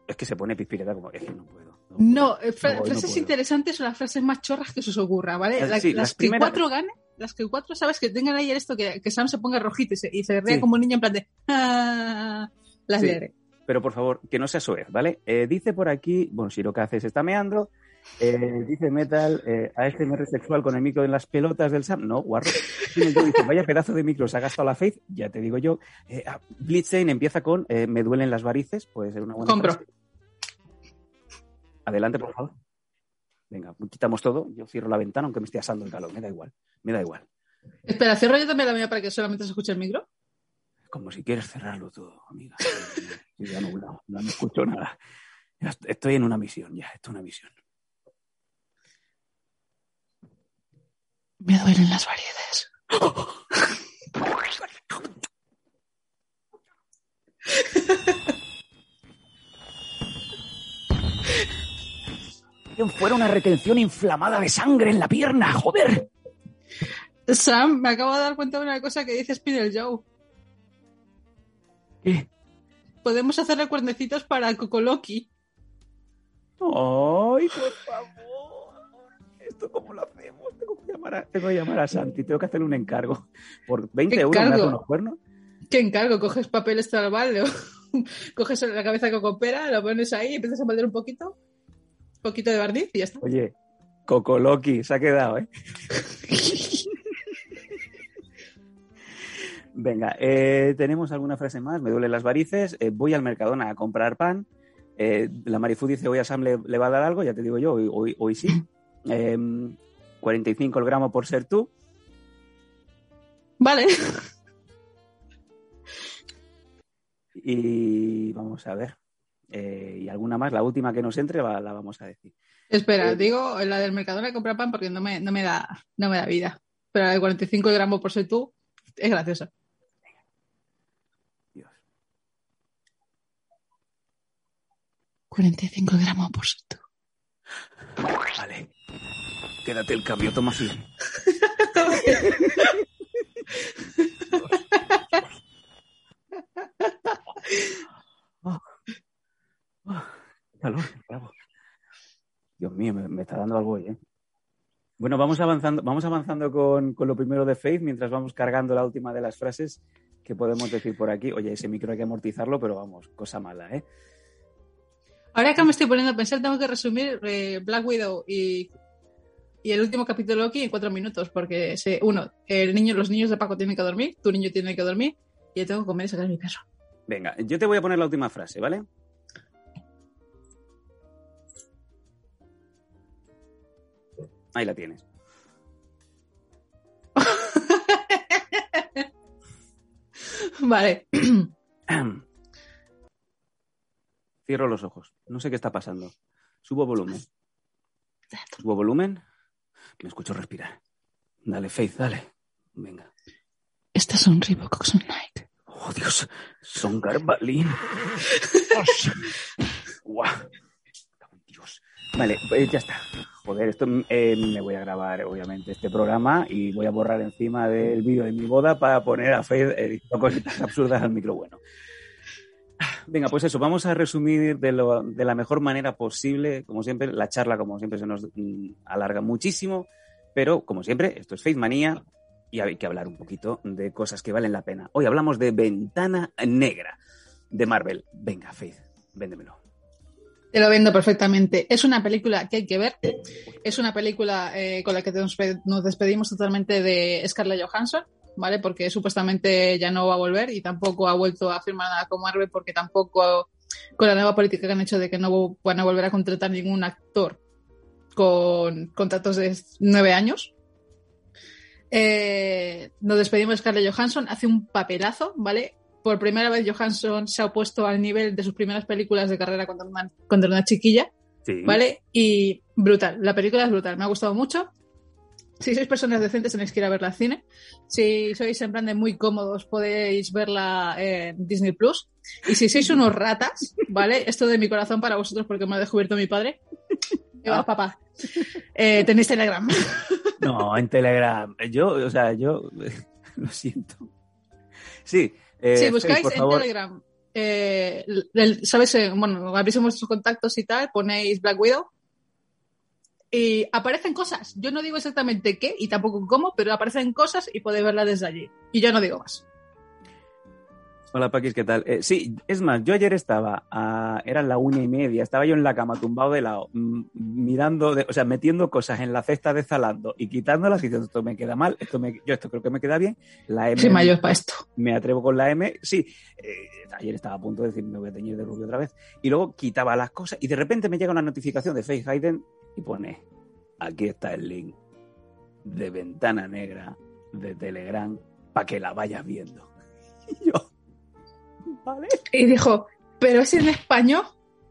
Es que se pone pispireta como. Es que no puedo. no puedo. No, eh, No, no frases interesantes son las frases más chorras que se os ocurra, ¿vale? Ah, La- sí, las, las que cuatro ganen, las que cuatro, ¿sabes? Que tengan ahí esto, que, que Sam se ponga rojito y se, y se ría Sí. como un niño en plan de... "Ah", las Sí. leeré. Pero por favor, que no sea soez, ¿vale? Eh, dice por aquí, bueno, si lo que hace se está meando, eh, dice Metal, eh, ASMR sexual con el micro en las pelotas del Sam. No, guarro. Dice, vaya pedazo de micro, se ha gastado la Faith, ya te digo yo. Eh, ah, Blitzstein empieza con, me duelen las varices, puede ser una buena Compro. frase. Adelante, por favor. Venga, quitamos todo, yo cierro la ventana aunque me esté asando el calor, me da igual, me da igual. Espera, cierro yo también la mía para que solamente se escuche el micro. Como si quieres cerrarlo todo, amiga. Ya no, no, no escucho nada. Estoy en una misión, ya, esto es una misión. Me duelen las variedades. Fuera una retención inflamada de sangre en la pierna, joder. Sam, me acabo de dar cuenta de una cosa que dice Spinel Joe. ¿Qué? Podemos hacerle cuernecitos para Cocoloki. Ay, por favor. ¿Esto cómo lo hacemos? Tengo que llamar a, tengo que llamar a Santi, tengo que hacerle un encargo. Por 20 ¿Qué euros me hace encargo? unos cuernos. ¿Qué encargo? Coges papel estrabal, lo- coges la cabeza que coopera, lo pones ahí, empiezas a moldear un poquito, un poquito de barniz y ya está. Oye, Cocoloqui, se ha quedado, ¿eh? Venga, eh, tenemos alguna frase más. Me duelen las varices. eh, voy al Mercadona a comprar pan. eh, la Marifu dice, hoy a Sam le, le va a dar algo. Ya te digo yo, hoy, hoy, hoy sí. Eh, 45 el gramo por ser tú. Vale. Y vamos a ver. y alguna más, la última que nos entre va- la vamos a decir. Espera, digo la del Mercadona de comprar pan porque no me, no me da, no me da vida. Pero la de 45 gramos por ser tú es graciosa. Dios. 45 gramos por tú. Vale. Quédate el cambio, toma así. Ah. Ah, qué calor, bravo. Dios mío, me, me está dando algo hoy, ¿eh? Bueno, vamos avanzando, vamos avanzando con, con lo primero de Faith mientras vamos cargando la última de las frases que podemos decir por aquí. Oye, ese micro hay que amortizarlo, pero vamos, cosa mala, ¿eh? Ahora que me estoy poniendo a pensar, tengo que resumir eh, Black Widow y, y el último capítulo Loki en cuatro minutos, porque sé, uno, el niño, los niños de Paco tienen que dormir, tu niño tiene que dormir, y yo tengo que comer y sacar a mi perro. Venga, yo te voy a poner la última frase, ¿vale? Ahí la tienes. Vale. Cierro los ojos. No sé qué está pasando. Subo volumen. Subo volumen. Me escucho respirar. Dale, Faith, dale. Venga. Estas son Reebok. Oh, Dios. Son Garbalín. Guau. Dios. Vale, pues ya está. Joder, esto eh, me voy a grabar, obviamente, este programa y voy a borrar encima del vídeo de mi boda para poner a Faith eh, cositas absurdas al micro bueno. Venga, pues eso, vamos a resumir de, la mejor manera posible. Como siempre, la charla, como siempre, se nos mm, alarga muchísimo, pero como siempre, esto es Faith Manía y hay que hablar un poquito de cosas que valen la pena. Hoy hablamos de Ventana Negra de Marvel. Venga, Faith, véndemelo. Te lo vendo perfectamente. Es una película que hay que ver. Es una película eh, con la que nos despedimos totalmente de Scarlett Johansson, ¿vale? Porque supuestamente ya no va a volver y tampoco ha vuelto a firmar nada con Marvel porque tampoco con la nueva política que han hecho de que no van a volver a contratar ningún actor con contratos de nueve años. Eh, nos despedimos de Scarlett Johansson, hace un papelazo, ¿vale? Por primera vez Johansson se ha opuesto al nivel de sus primeras películas de carrera cuando era una, una chiquilla, Sí. ¿vale? Y brutal, la película es brutal, me ha gustado mucho. Si sois personas decentes tenéis que ir a verla al cine. Si sois en plan de muy cómodos podéis verla en Disney Plus. Y si sois unos ratas, ¿vale? Esto de mi corazón para vosotros porque me ha descubierto mi padre. ¿Qué va, Ah. papá? Eh, tenéis Telegram. No, en Telegram. Yo, o sea, yo lo siento. Sí. eh, si buscáis por en favor. Telegram, eh, el- ¿sabes? Eh, bueno, abrís vuestros contactos y tal, ponéis Black Widow y aparecen cosas. Yo no digo exactamente qué y tampoco cómo, pero aparecen cosas y podéis verla desde allí. Y yo no digo más. Hola, Paquis, ¿qué tal? Eh, sí, es más, yo ayer estaba, a, eran la una y media, estaba yo en la cama tumbado de lado, mm, mirando, de- o sea, metiendo cosas en la cesta de Zalando y quitándolas y diciendo, esto me queda mal, esto me, yo esto creo que me queda bien, la M Soy mayor para esto. me atrevo con la M, sí, eh, ayer estaba a punto de decir, me voy a teñir de rubio otra vez, y luego quitaba las cosas y de repente me llega una notificación de Face Hayden y pone, aquí está el link de Ventana Negra de Telegram para que la vayas viendo. Y yo, ¿vale? Y dijo, ¿pero es en español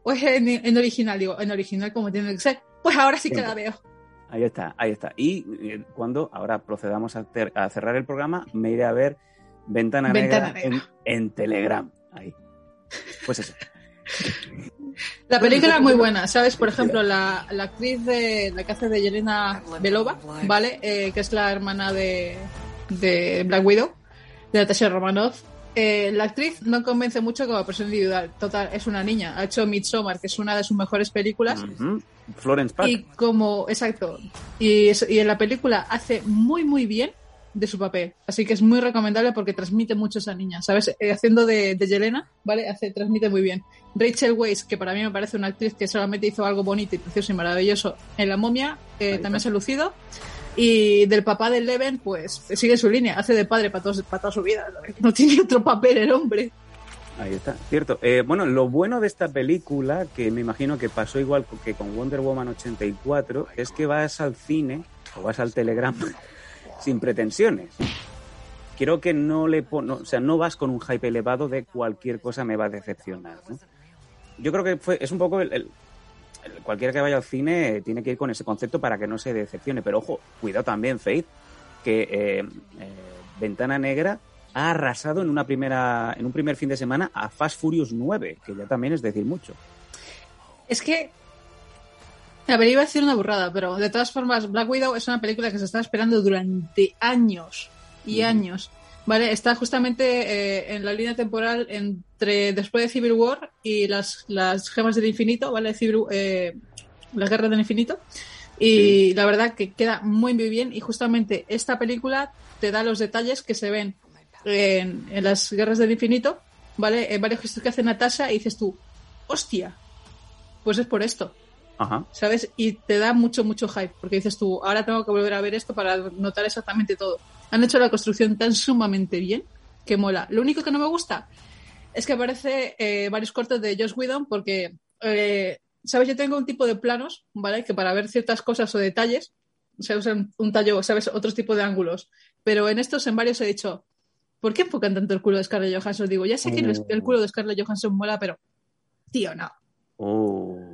o es en, en original? Digo, en original como tiene que ser. Pues ahora sí que la veo. Ahí está, ahí está. Y eh, cuando ahora procedamos a, ter- a cerrar el programa, me iré a ver Ventana, Ventana Negra, En, en Telegram. Ahí. Pues eso. La película es muy buena, ¿sabes? Por ejemplo, la, la actriz de la que hace de Yelena Belova, ¿vale? Eh, que es la hermana de, de Black Widow, de Natasha Romanoff. Eh, la actriz no convence mucho como persona individual. Total, es una niña. Ha hecho Midsommar, que es una de sus mejores películas. Florence Park. Y como, exacto. Y, y en la película hace muy, muy bien de su papel. Así que es muy recomendable porque transmite mucho esa niña, ¿sabes? Eh, haciendo de, de Yelena, ¿vale? Hace, transmite muy bien. Rachel Weisz, que para mí me parece una actriz que solamente hizo algo bonito y precioso y maravilloso en La momia, eh, también se ha lucido. Y del papá de Leven, pues sigue su línea, hace de padre para, todos- para toda su vida. No tiene otro papel el hombre. Ahí está, cierto. Eh, bueno, lo bueno de esta película, que me imagino que pasó igual que con Wonder Woman 84, es que vas al cine o vas al Telegram sin pretensiones. Quiero que no le pon- o sea, no vas con un hype elevado de cualquier cosa me va a decepcionar. Yo creo que fue, es un poco el, el- cualquiera que vaya al cine tiene que ir con ese concepto para que no se decepcione. Pero ojo, cuidado también, Faith, que eh, eh, Ventana Negra ha arrasado en una primera en un primer fin de semana a Fast Furious 9, que ya también es decir mucho. Es que. A ver, iba a decir una burrada, pero de todas formas, Black Widow es una película que se está esperando durante años y años. ¿Vale? Está justamente eh, en la línea temporal entre después de Civil War y las, las gemas del infinito, ¿vale? Civil, eh, las guerras del infinito. Y la verdad que queda muy, muy bien. Y justamente esta película te da los detalles que se ven en, en las guerras del infinito, ¿vale? En varios gestos que hace Natasha y dices tú, hostia, pues es por esto, Ajá. ¿sabes? Y te da mucho, mucho hype, porque dices tú, ahora tengo que volver a ver esto para notar exactamente todo. Han hecho la construcción tan sumamente bien que mola. Lo único que no me gusta es que aparece eh, varios cortes de Josh Whedon porque, eh, ¿sabes? Yo tengo un tipo de planos, ¿vale? Que para ver ciertas cosas o detalles se usan un tallo, ¿sabes? Otros tipos de ángulos. Pero en estos, en varios he dicho, ¿por qué enfocan tanto el culo de Scarlett Johansson? Digo, ya sé que el- el culo de Scarlett Johansson mola, pero, tío, no. Oh, no.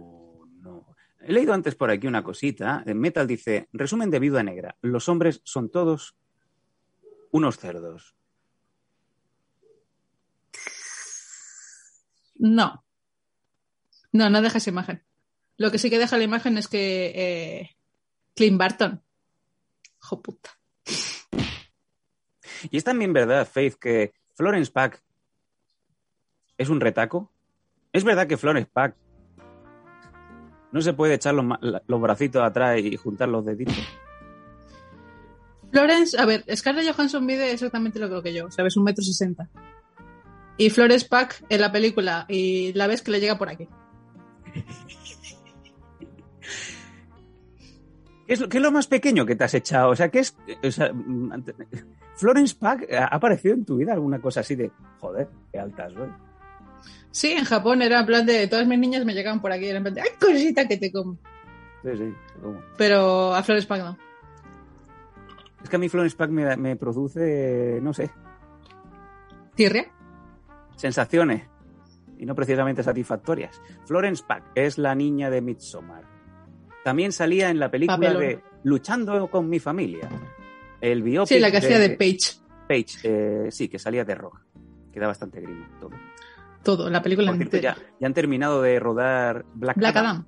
He leído antes por aquí una cosita. En Metal dice, resumen de Viuda Negra. Los hombres son todos unos cerdos. No. No, no deja esa imagen. Lo que sí que deja la imagen es que eh, Clint Barton. Hijo puta. Y es también verdad, Faith, que Florence Pack es un retaco. Es verdad que Florence Pack no se puede echar los, los bracitos atrás y juntar los deditos. Florence, a ver, Scarlett Johansson mide exactamente lo que yo, ¿sabes? Un metro sesenta. Y Florence Pack en la película, y la ves que le llega por aquí. ¿Qué es, lo- qué es lo más pequeño que te has echado? O sea, ¿qué es? o sea, Florence Pack ha aparecido en tu vida alguna cosa así de, joder, qué alta soy. Sí, en Japón era en plan de todas mis niñas me llegaban por aquí, era en plan de ¡ay, cosita que te como! Sí, sí, como- Pero a Florence Pack no. Es que a mí Florence Pack me, me produce, no sé, ¿Tirria? sensaciones y no precisamente satisfactorias. Florence Pack es la niña de Midsommar. También salía en la película Papelón. de Luchando con mi familia. El biopic Sí, la que hacía de Page. Page, eh, sí, que salía de rock. Queda bastante grima todo. Todo, la película Por cierto, entera. ya, ya han terminado de rodar Black, Black Adam.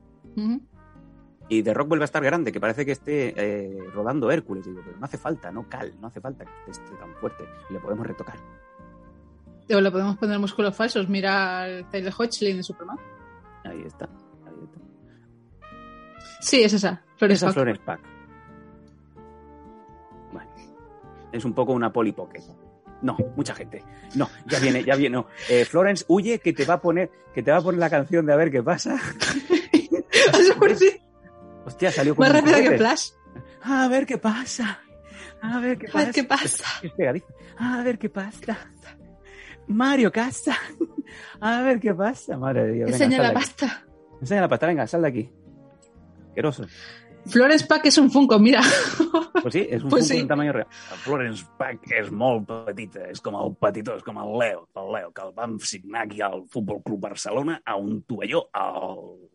Y The Rock vuelve a estar grande, que parece que esté eh, rodando Hércules. Digo, pero no hace falta, no cal, no hace falta que esté tan fuerte. Le podemos retocar. O le podemos poner músculos falsos. Mira al Taylor Hodgkin de Superman. Ahí está. Ahí está. Sí, es esa. Florence Esa Pack. Florence Pack. Bueno, es un poco una polipoque. No, mucha gente. No, ya viene, ya viene. no. Eh, Florence, huye que te va a poner, que te va a poner la canción de a ver qué pasa. Hostia, salió con Más un rápido que. Flash. A ver qué pasa. A ver qué A pasa. ver qué pasa. Es. A ver qué pasa. Mario Casa. A ver qué pasa. Madre de Dios. Enseña la pasta. Enseña la pasta, venga, sal de aquí. Asqueroso. Florence Pack es un Funko, mira. Pues sí, és un Pues pues sí. tamaño real. El Florence Pack és molt petita, és com el petitó, és com el Leo, el Leo, que el vam signar aquí al Futbol Club Barcelona a un tovalló, al...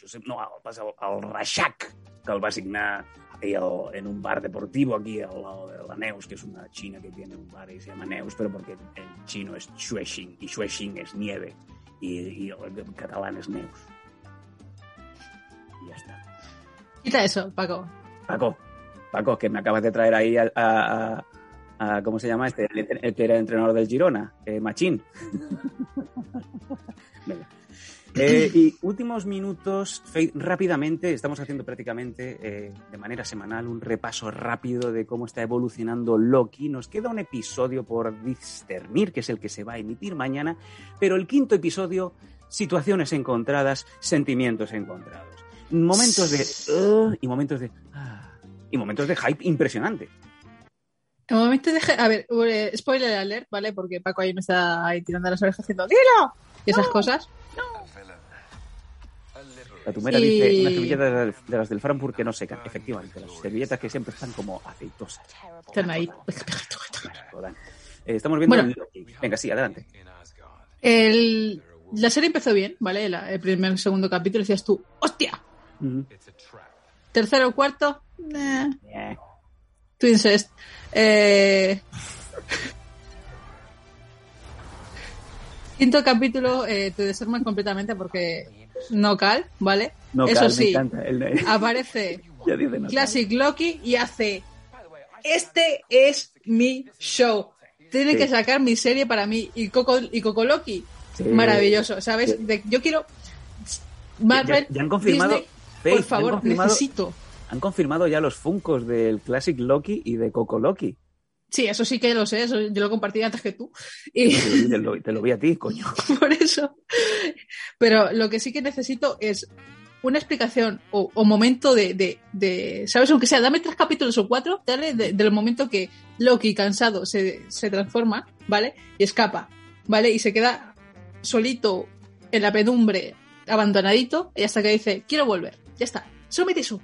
Josep, no, al, pas al, al Reixac, que el va signar al- en un bar deportivo aquí lado de la Neus, que es una china que tiene un bar y se llama Neus, pero porque en chino es Shuexing y Shuexing es nieve y, y el catalán es Neus. Y ya está. Quita eso, Paco. Paco, Paco, que me acabas de traer ahí a, a- a- a- ¿cómo se llama este? El, el que era entrenador del Girona, eh, Machín. Venga. Eh, y últimos minutos, rápidamente, estamos haciendo prácticamente eh, de manera semanal un repaso rápido de cómo está evolucionando Loki. Nos queda un episodio por discernir, que es el que se va a emitir mañana, pero el quinto episodio, situaciones encontradas, sentimientos encontrados. Momentos de... Y momentos de... "Ah", y momentos de hype impresionante. En momento de... A ver, eh, spoiler alert, ¿vale? Porque Paco ahí me está ahí tirando las orejas haciendo ¡Dilo! Y esas cosas. La tumera Y- dice unas servilletas de las- de las del Frankfurt que no secan. Efectivamente, las servilletas que siempre están como aceitosas. Están ahí. Eh, estamos viendo Bueno. el. Venga, sí, adelante. El... La serie empezó bien, ¿vale? La- el primer segundo capítulo decías tú, ¡hostia! Tercero, cuarto, Eh, Twincest. Eh... Quinto capítulo, eh, te desarman completamente porque no cal, ¿vale? No, Eso Cal, me sí, encanta. El- aparece ya dice no, Cal. Classic Loki y hace este es mi show. Tienen Sí. que sacar mi serie para mí y Coco y Coco Loki. Sí. Maravilloso, ¿sabes? Sí. De- yo quiero Ya, Marvel, ya- ya han confirmado. Disney, Por favor, necesito. han confirmado ya los funcos del Classic Loki y de Coco Loki. Sí, eso sí que lo sé, eso yo lo compartí antes que tú. Y Te lo, te lo vi a ti, coño. por eso. Pero lo que sí que necesito es una explicación o, o momento de, de, de- ¿sabes? Aunque sea, dame tres capítulos o cuatro, dale, de- del momento que Loki, cansado, se, se transforma, ¿vale? Y escapa, ¿vale? Y se queda solito en la pedumbre, abandonadito, y hasta que dice, quiero volver. Ya está. Súmete eso.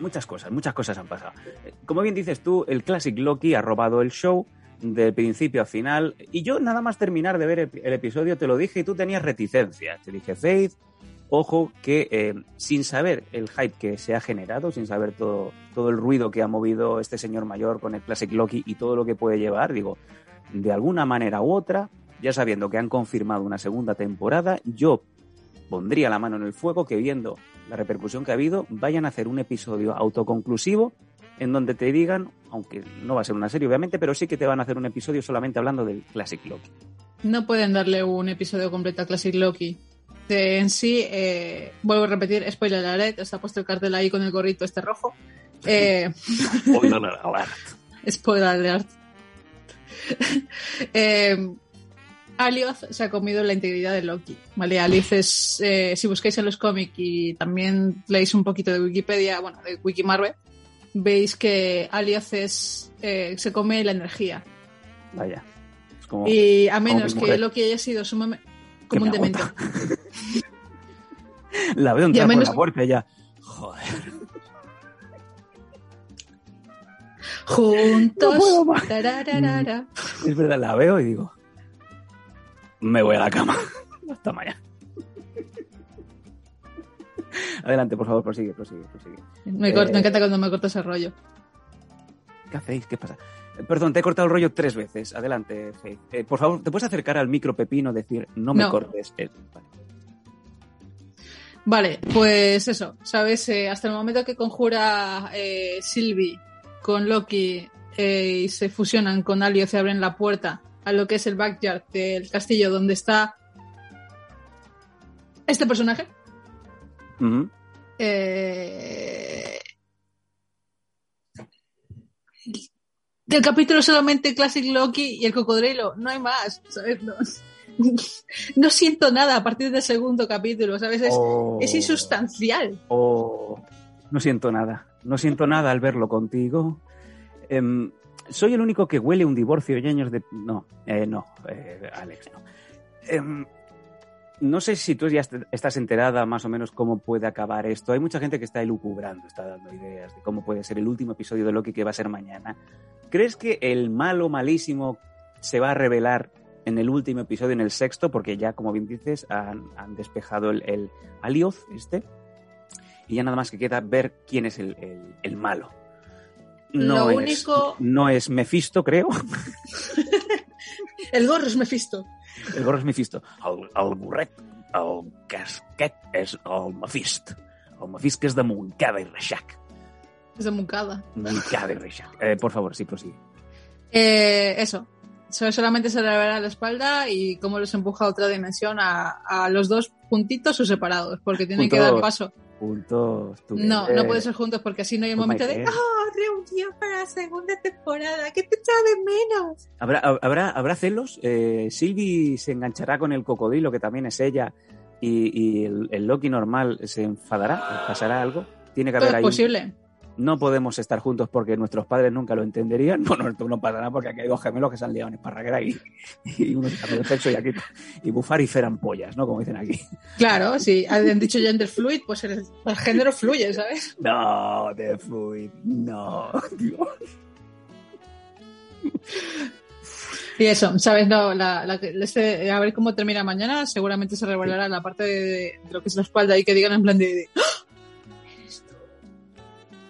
Muchas cosas, muchas cosas han pasado. Como bien dices tú, el Classic Loki ha robado el show de principio a final. Y yo nada más terminar de ver el, el episodio te lo dije y tú tenías reticencias. Te dije, Faith, ojo que eh, sin saber el hype que se ha generado, sin saber todo, todo el ruido que ha movido este señor mayor con el Classic Loki y todo lo que puede llevar, digo, de alguna manera u otra, ya sabiendo que han confirmado una segunda temporada, yo pondría la mano en el fuego que viendo la repercusión que ha habido, vayan a hacer un episodio autoconclusivo en donde te digan, aunque no va a ser una serie obviamente, pero sí que te van a hacer un episodio solamente hablando del Classic Loki. No pueden darle un episodio completo a Classic Loki. De, en sí, eh, vuelvo a repetir, spoiler alert, está puesto el cartel ahí con el gorrito este rojo. Eh, spoiler alert. eh, Alioth se ha comido la integridad de Loki. ¿vale? Alioth es, eh, si buscáis en los cómics y también leéis un poquito de Wikipedia, bueno, de Wikimarvel, veis que Alioth es, eh, se come la energía. Vaya. Como Y a menos que. Loki haya sido sumamente como un me demente. la veo entrar por menos- la puerta ya. Joder. Juntos. No puedo más. tarararara. Es verdad, la veo y digo. Me voy a la cama. Hasta mañana. Adelante, por favor, prosigue, prosigue, prosigue. Me, cor- Eh, me encanta cuando me cortas ese rollo. ¿Qué hacéis? ¿Qué pasa? Eh, Perdón, te he cortado el rollo tres veces. Adelante, Faith. Eh, por favor, ¿te puedes acercar al micro pepino decir no me No. cortes? Eh, vale. Vale, pues eso, ¿sabes? Hasta el momento que conjura Sylvie con Loki y se fusionan con Alioth y abren la puerta a lo que es el backyard del castillo donde está este personaje. Eh... Del capítulo solamente Classic Loki y el cocodrilo, no hay más, ¿sabes? No, no siento nada a partir del segundo capítulo, ¿sabes? Es, Oh, es insustancial. oh, no siento nada. No siento nada al verlo contigo. Em, soy el único que huele un divorcio y años de... No, eh, no, eh, Alex, no. Em, no sé si tú ya est- estás enterada más o menos cómo puede acabar esto. Hay mucha gente que está elucubrando, está dando ideas de cómo puede ser el último episodio de Loki que va a ser mañana. ¿Crees que el malo malísimo se va a revelar en el último episodio, en el sexto? Porque ya, como bien dices, han, despejado el, el Alioth, este, y ya nada más que queda ver quién es el malo. No Lo es, No es Mephisto, creo. El gorro es Mephisto. El gorro es Mephisto. El, el gorret, el casquet és el Mephisto. El Mephisto que és de Montcada i Reixac. Es de Mucada. Montcada i Reixac. Eh, por favor, sí, prosigue. Eh, eso. So- Solamente se le verá la espalda y cómo los empuja a otra dimensión a, a los dos juntitos o separados, porque tienen que dar paso. Juntos. tú No, no puede ser juntos porque así no hay oh my momento de. ¡Oh, reunión para la segunda temporada! ¿Qué te echa de menos? ¿Habrá, habrá, ¿Habrá celos? Eh, Sylvie se enganchará con el cocodrilo, que también es ella, y, y el, el Loki normal se enfadará, pasará algo. Tiene que Todo haber es ahí. posible. No podemos estar juntos porque nuestros padres nunca lo entenderían. Bueno, esto no pasa nada porque aquí hay dos gemelos que se han liado en esparraguera y, y uno se de sexo y aquí y bufar y fer ampollas, ¿no? Como dicen aquí. Claro, si han dicho gender fluid, pues el, el género fluye, ¿sabes? No, de fluid, no. Dios. Y eso, ¿sabes? No, la, la, este, a ver cómo termina mañana, seguramente se revelará la parte de, de lo que es la espalda y que digan en plan de... de, ¡Ah!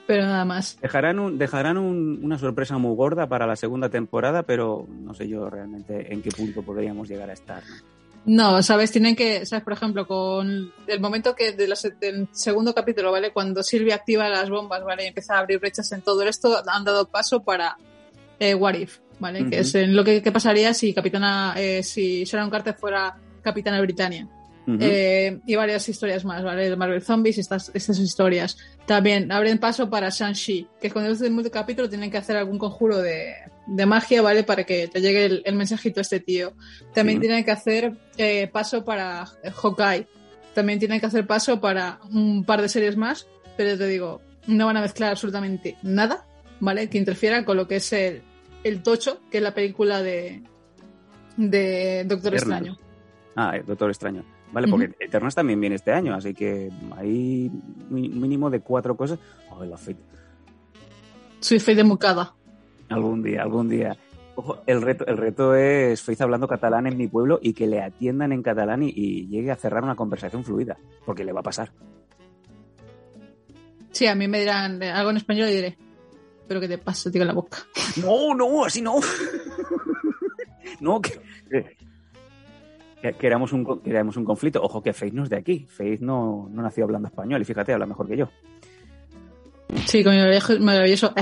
Pero nada más. Dejarán, un, dejarán un- una sorpresa muy gorda para la segunda temporada, pero no sé yo realmente en qué punto podríamos llegar a estar. ¿no? No, ¿sabes? Tienen que, ¿sabes? Por ejemplo, con el momento que de del segundo capítulo, ¿vale? Cuando Silvia activa las bombas, ¿vale? Y empieza a abrir brechas en todo esto, han dado paso para eh, What If, ¿vale? Que es en lo que, qué pasaría si Capitana, eh, si Sharon Carter fuera Capitana Britannia. Eh, y varias historias más, ¿vale? De Marvel Zombies y estas, estas historias. También abren paso para Shang-Chi, que cuando es el capítulo tienen que hacer algún conjuro de, de magia, ¿vale? Para que te llegue el, el mensajito a este tío. También tienen que hacer eh, paso para eh, Hawkeye. También tienen que hacer paso para un par de series más, pero te digo, no van a mezclar absolutamente nada, ¿vale? Que interfiera con lo que es el, el Tocho, que es la película de, de Doctor. Extraño. Ah, Doctor Extraño. Vale, porque Eternals también viene este año, así que hay mínimo de cuatro cosas. Ay, la fe- Soy fe de mucada. Algún día, algún día. Ojo, el reto, el reto es Feiz hablando catalán en mi pueblo y que le atiendan en catalán y, y llegue a cerrar una conversación fluida, porque le va a pasar. Sí, a mí me dirán algo en español y diré, pero que te pasa, tío, en la boca. No, no, así no. no, que, que, que éramos un, que éramos un conflicto. Ojo que Faith no es de aquí. Faith no, no nació hablando español y fíjate, habla mejor que yo. Sí, con mi maravilloso-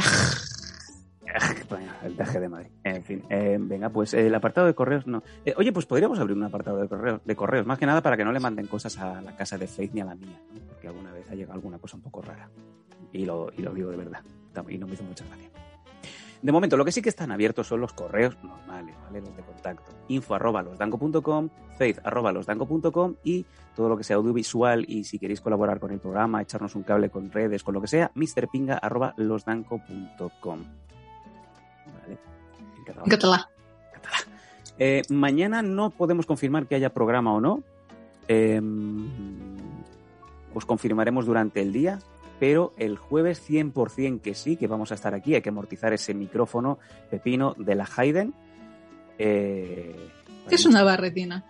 el TG de Madrid. En fin, eh, venga, pues el apartado de correos no. Eh, oye, pues podríamos abrir un apartado de correos, de correos, más que nada para que no le manden cosas a la casa de Faith ni a la mía, ¿no? porque alguna vez ha llegado alguna cosa un poco rara. Y lo, y lo digo de verdad. Y no me hizo mucha gracia. De momento, lo que sí que están abiertos son los correos normales, ¿vale? Los de contacto. Info arroba losdanco.com, faith arroba losdanco.com y todo lo que sea audiovisual y si queréis colaborar con el programa, echarnos un cable con redes, con lo que sea, mrpinga arroba losdanco.com. ¿Vale? En catalán. Eh, mañana no podemos confirmar que haya programa o no. Eh, os confirmaremos durante el día, pero el jueves 100% que sí, que vamos a estar aquí. Hay que amortizar ese micrófono pepino de la Hayden. Eh, ¿Qué es una barretina?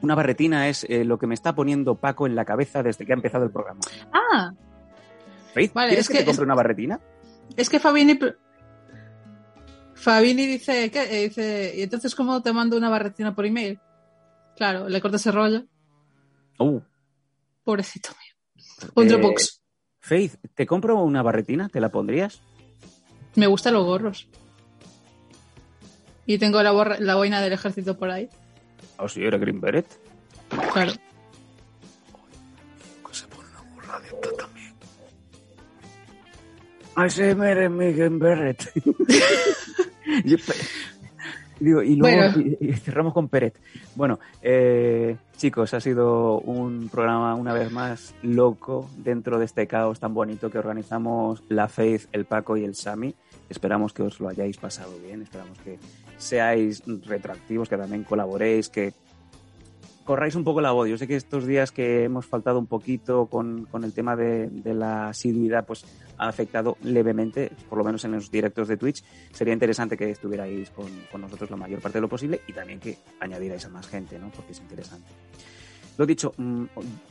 Una barretina es eh, lo que me está poniendo Paco en la cabeza desde que ha empezado el programa. Ah, Faith, Vale, ¿Quieres es que, que- te compre una barretina? es que Fabini. Fabini dice, ¿qué? Eh, dice, ¿y entonces cómo te mando una barretina por email? Claro, le cortas ese rollo. Uh, Pobrecito mío. Un Dropbox. Faith, ¿te compro una barretina? ¿Te la pondrías? Me gustan los gorros. Y tengo la, borra- la boina del ejército por ahí. O si era Green Beret. Claro. se pone una burra de esta también. ASMR en Megan Barrett. Y pe- Digo, y luego Bueno. y- y cerramos con Peret. Bueno, eh, chicos, ha sido un programa una vez más loco dentro de este caos tan bonito que organizamos la Faith, el Paco y el Sami. Esperamos que os lo hayáis pasado bien, esperamos que seáis retroactivos, que también colaboréis, que corráis un poco la voz. Yo sé que estos días que hemos faltado un poquito con, con el tema de, de la asiduidad, pues ha afectado levemente, por lo menos en los directos de Twitch. Sería interesante que estuvierais con, con nosotros la mayor parte de lo posible y también que añadierais a más gente, ¿no? Porque es interesante. Lo dicho, mm,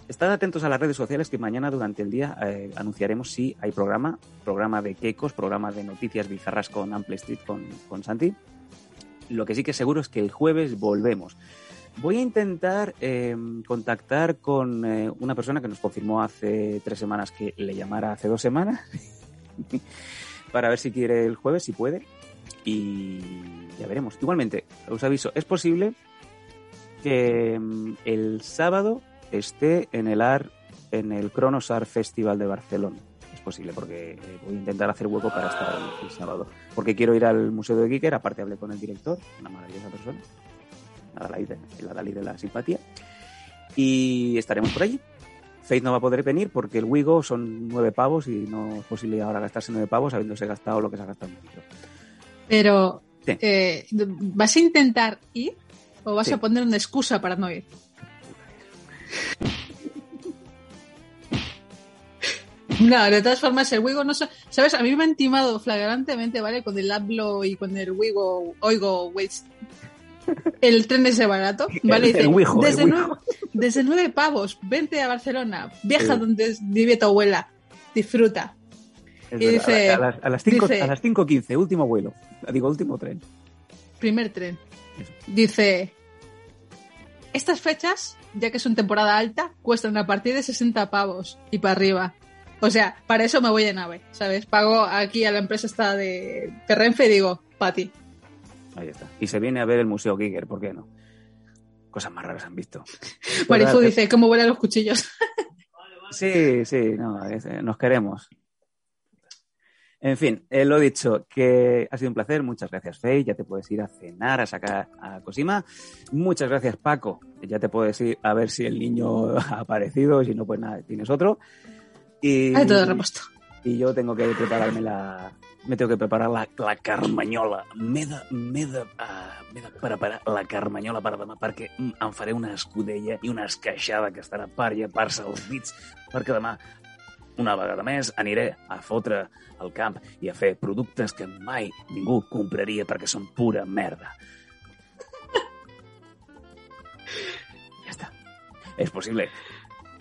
estad atentos a las redes sociales que mañana durante el día eh, anunciaremos si hay programa, programa de Kekos, programa de noticias bizarras con Ample Street, con, con Santi. Lo que sí que seguro es que el jueves volvemos. Voy a intentar eh, contactar con eh, una persona que nos confirmó hace tres semanas que le llamara hace dos semanas para ver si quiere el jueves, si puede. Y ya veremos. Igualmente, os aviso, es posible que mm, el sábado esté en el AR, en el Kronos Art Festival de Barcelona. Es posible, porque eh, voy a intentar hacer hueco para estar el, sábado. Porque quiero ir al Museo de Giker, aparte hablé con el director, una maravillosa persona la Dalí de, la Dalí de la simpatía. Y estaremos por allí. Faith no va a poder venir porque el Wigo son nueve pavos y no es posible ahora gastarse nueve pavos habiéndose gastado lo que se ha gastado en el. Pero, Sí. eh, ¿vas a intentar ir o vas Sí. a poner una excusa para no ir? No, de todas formas, el Wigo no sé. ¿Sabes? A mí me han timado flagrantemente, ¿vale? Con el hablo y con el Wigo, oigo, wait. El tren ese barato, ¿vale? El- el desde, nueve, desde nueve pavos, vente a Barcelona, viaja Sí. donde vive tu abuela, disfruta. Es Y verdad, dice- a, las, a las cinco- dice- a las 5.15, último vuelo. Digo, último tren. Primer tren. Eso. Dice, estas fechas, ya que son temporada alta, cuestan a partir de 60 pavos y para arriba. O sea, para eso me voy en nave, ¿sabes? Pago aquí a la empresa esta de, de Renfe y digo, pa' ti. Ahí está. Y se viene a ver el Museo Giger, ¿por qué no? cosas más raras han visto. Marifu Total, dice, ¿cómo vuelan los cuchillos? Sí, sí, no, es- eh, nos queremos. En fin, eh, lo dicho, que ha sido un placer. Muchas gracias, Faye. Ya te puedes ir a cenar, a sacar a Cosima. Muchas gracias, Paco. Ya te puedes ir a ver si el niño ha aparecido. Si no, pues nada, tienes otro. Y, Hay todo reposto. y yo tengo que prepararme la... Me tengo que preparar la, la carmanyola. M'he de, de, uh, de preparar la carmanyola per demà perquè mm, em faré una escudella i una esqueixada que estarà per llepar-se els dits perquè demà, una vegada més, aniré a fotre al camp i a fer productes que mai ningú compraria perquè són pura merda. Ja està. És possible,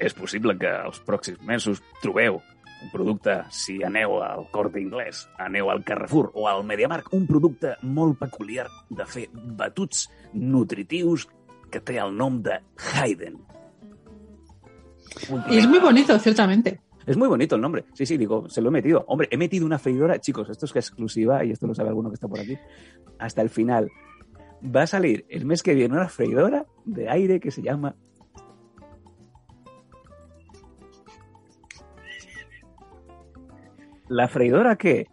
és possible que els pròxims mesos trobeu un producte, si aneu al Corte Inglés, aneu al Carrefour o al Mediamarkt, un producte molt peculiar de fer batuts nutritius que té el nom de Hayden. Y es muy bonito, ciertamente. Es muy bonito el nombre. Sí, sí, digo, se lo he metido. Hombre, he metido una freidora. Chicos, esto es que exclusiva y esto lo sabe alguno que está por aquí. Hasta el final. Va a salir el mes que viene una freidora de aire que se llama. La freidora que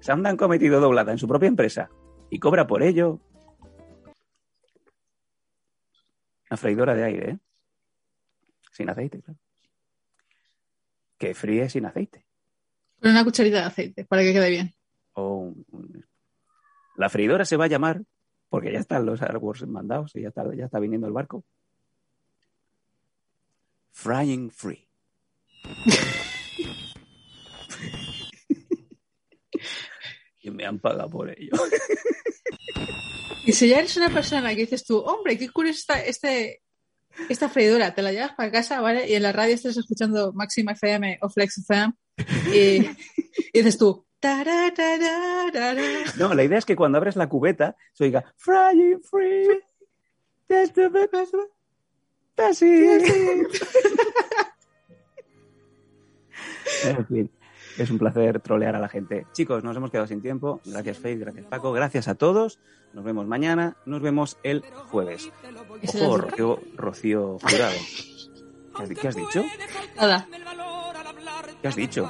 Sam han cometido doblada en su propia empresa y cobra por ello. Una freidora de aire, ¿eh? Sin aceite, claro. Que fríe sin aceite. Con una cucharita de aceite, para que quede bien. O un- La freidora se va a llamar, porque ya están los AirWorks mandados y ya está, ya está viniendo el barco. Frying Free. y me han pagado por ello. Y si ya eres una persona que dices tú, hombre, qué curioso está este, esta freidora, te la llevas para casa, ¿vale? Y en la radio estás escuchando Máxima FM o Flex FM y, y dices tú, "Tara, tara, tara". No, la idea es que cuando abres la cubeta se oiga Frying Free. En fin, es un placer trolear a la gente. Chicos, nos hemos quedado sin tiempo. Gracias, Faith, gracias, Paco. Gracias a todos. Nos vemos mañana. Nos vemos el jueves. Ojo, Rocío, Rocío Jurado. ¿Qué has, qué has dicho? Nada, ¿Qué has dicho?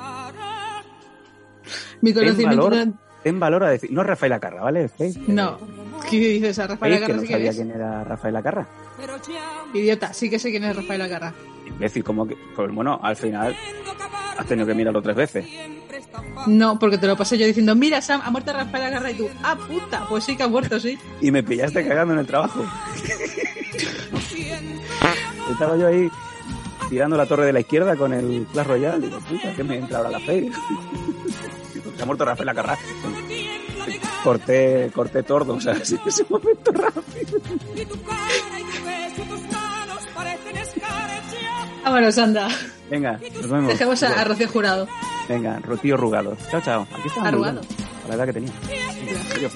mi Ten conocimiento... valor, no- ten valor a decir. No es Rafael Acarra, ¿vale? Faith? No, ¿qué dices a Rafael Faith, que no sabía quién era Rafael Acarra. Idiota, sí que sé quién es Rafael Agarra. Imbécil, como que. Pues bueno, al final has tenido que mirarlo tres veces. No, porque te lo pasé yo diciendo, mira, Sam, ha muerto Rafael Agarra y tú, ah, puta, pues sí que ha muerto, sí. Y me pillaste cagando en el trabajo. Estaba yo ahí tirando la torre de la izquierda con el Clash Royale. Digo, puta, que me entra ahora la fe. Se ha muerto Rafael Acarra. Corté, corté tordo, o sea, en ese momento rápido. Vámonos, anda. Venga, nos vemos. Dejemos a, a Rocío Jurado. Venga, Rocío Rugado. Chao, chao. Aquí está. Arrugado. bueno, La edad que tenía. Venga, adiós.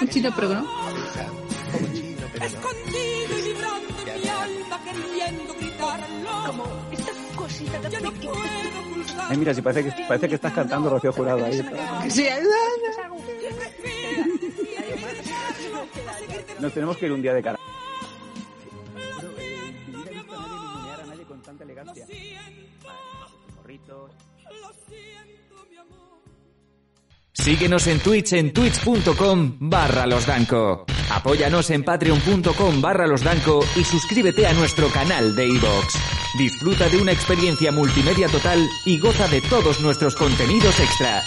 Un chino, pero no. Escondido y vibrando en mi alma queriendo gritarlo. Como esta cosita de no. Ay, mira, si parece que, parece que estás cantando Rocío Jurado ahí. Sí, Nos tenemos que ir un día de cara. Síguenos en Twitch en twitch.com barra losdanco. Apóyanos en patreon.com barra losdanco y suscríbete a nuestro canal de iVoox. Disfruta de una experiencia multimedia total y goza de todos nuestros contenidos extra.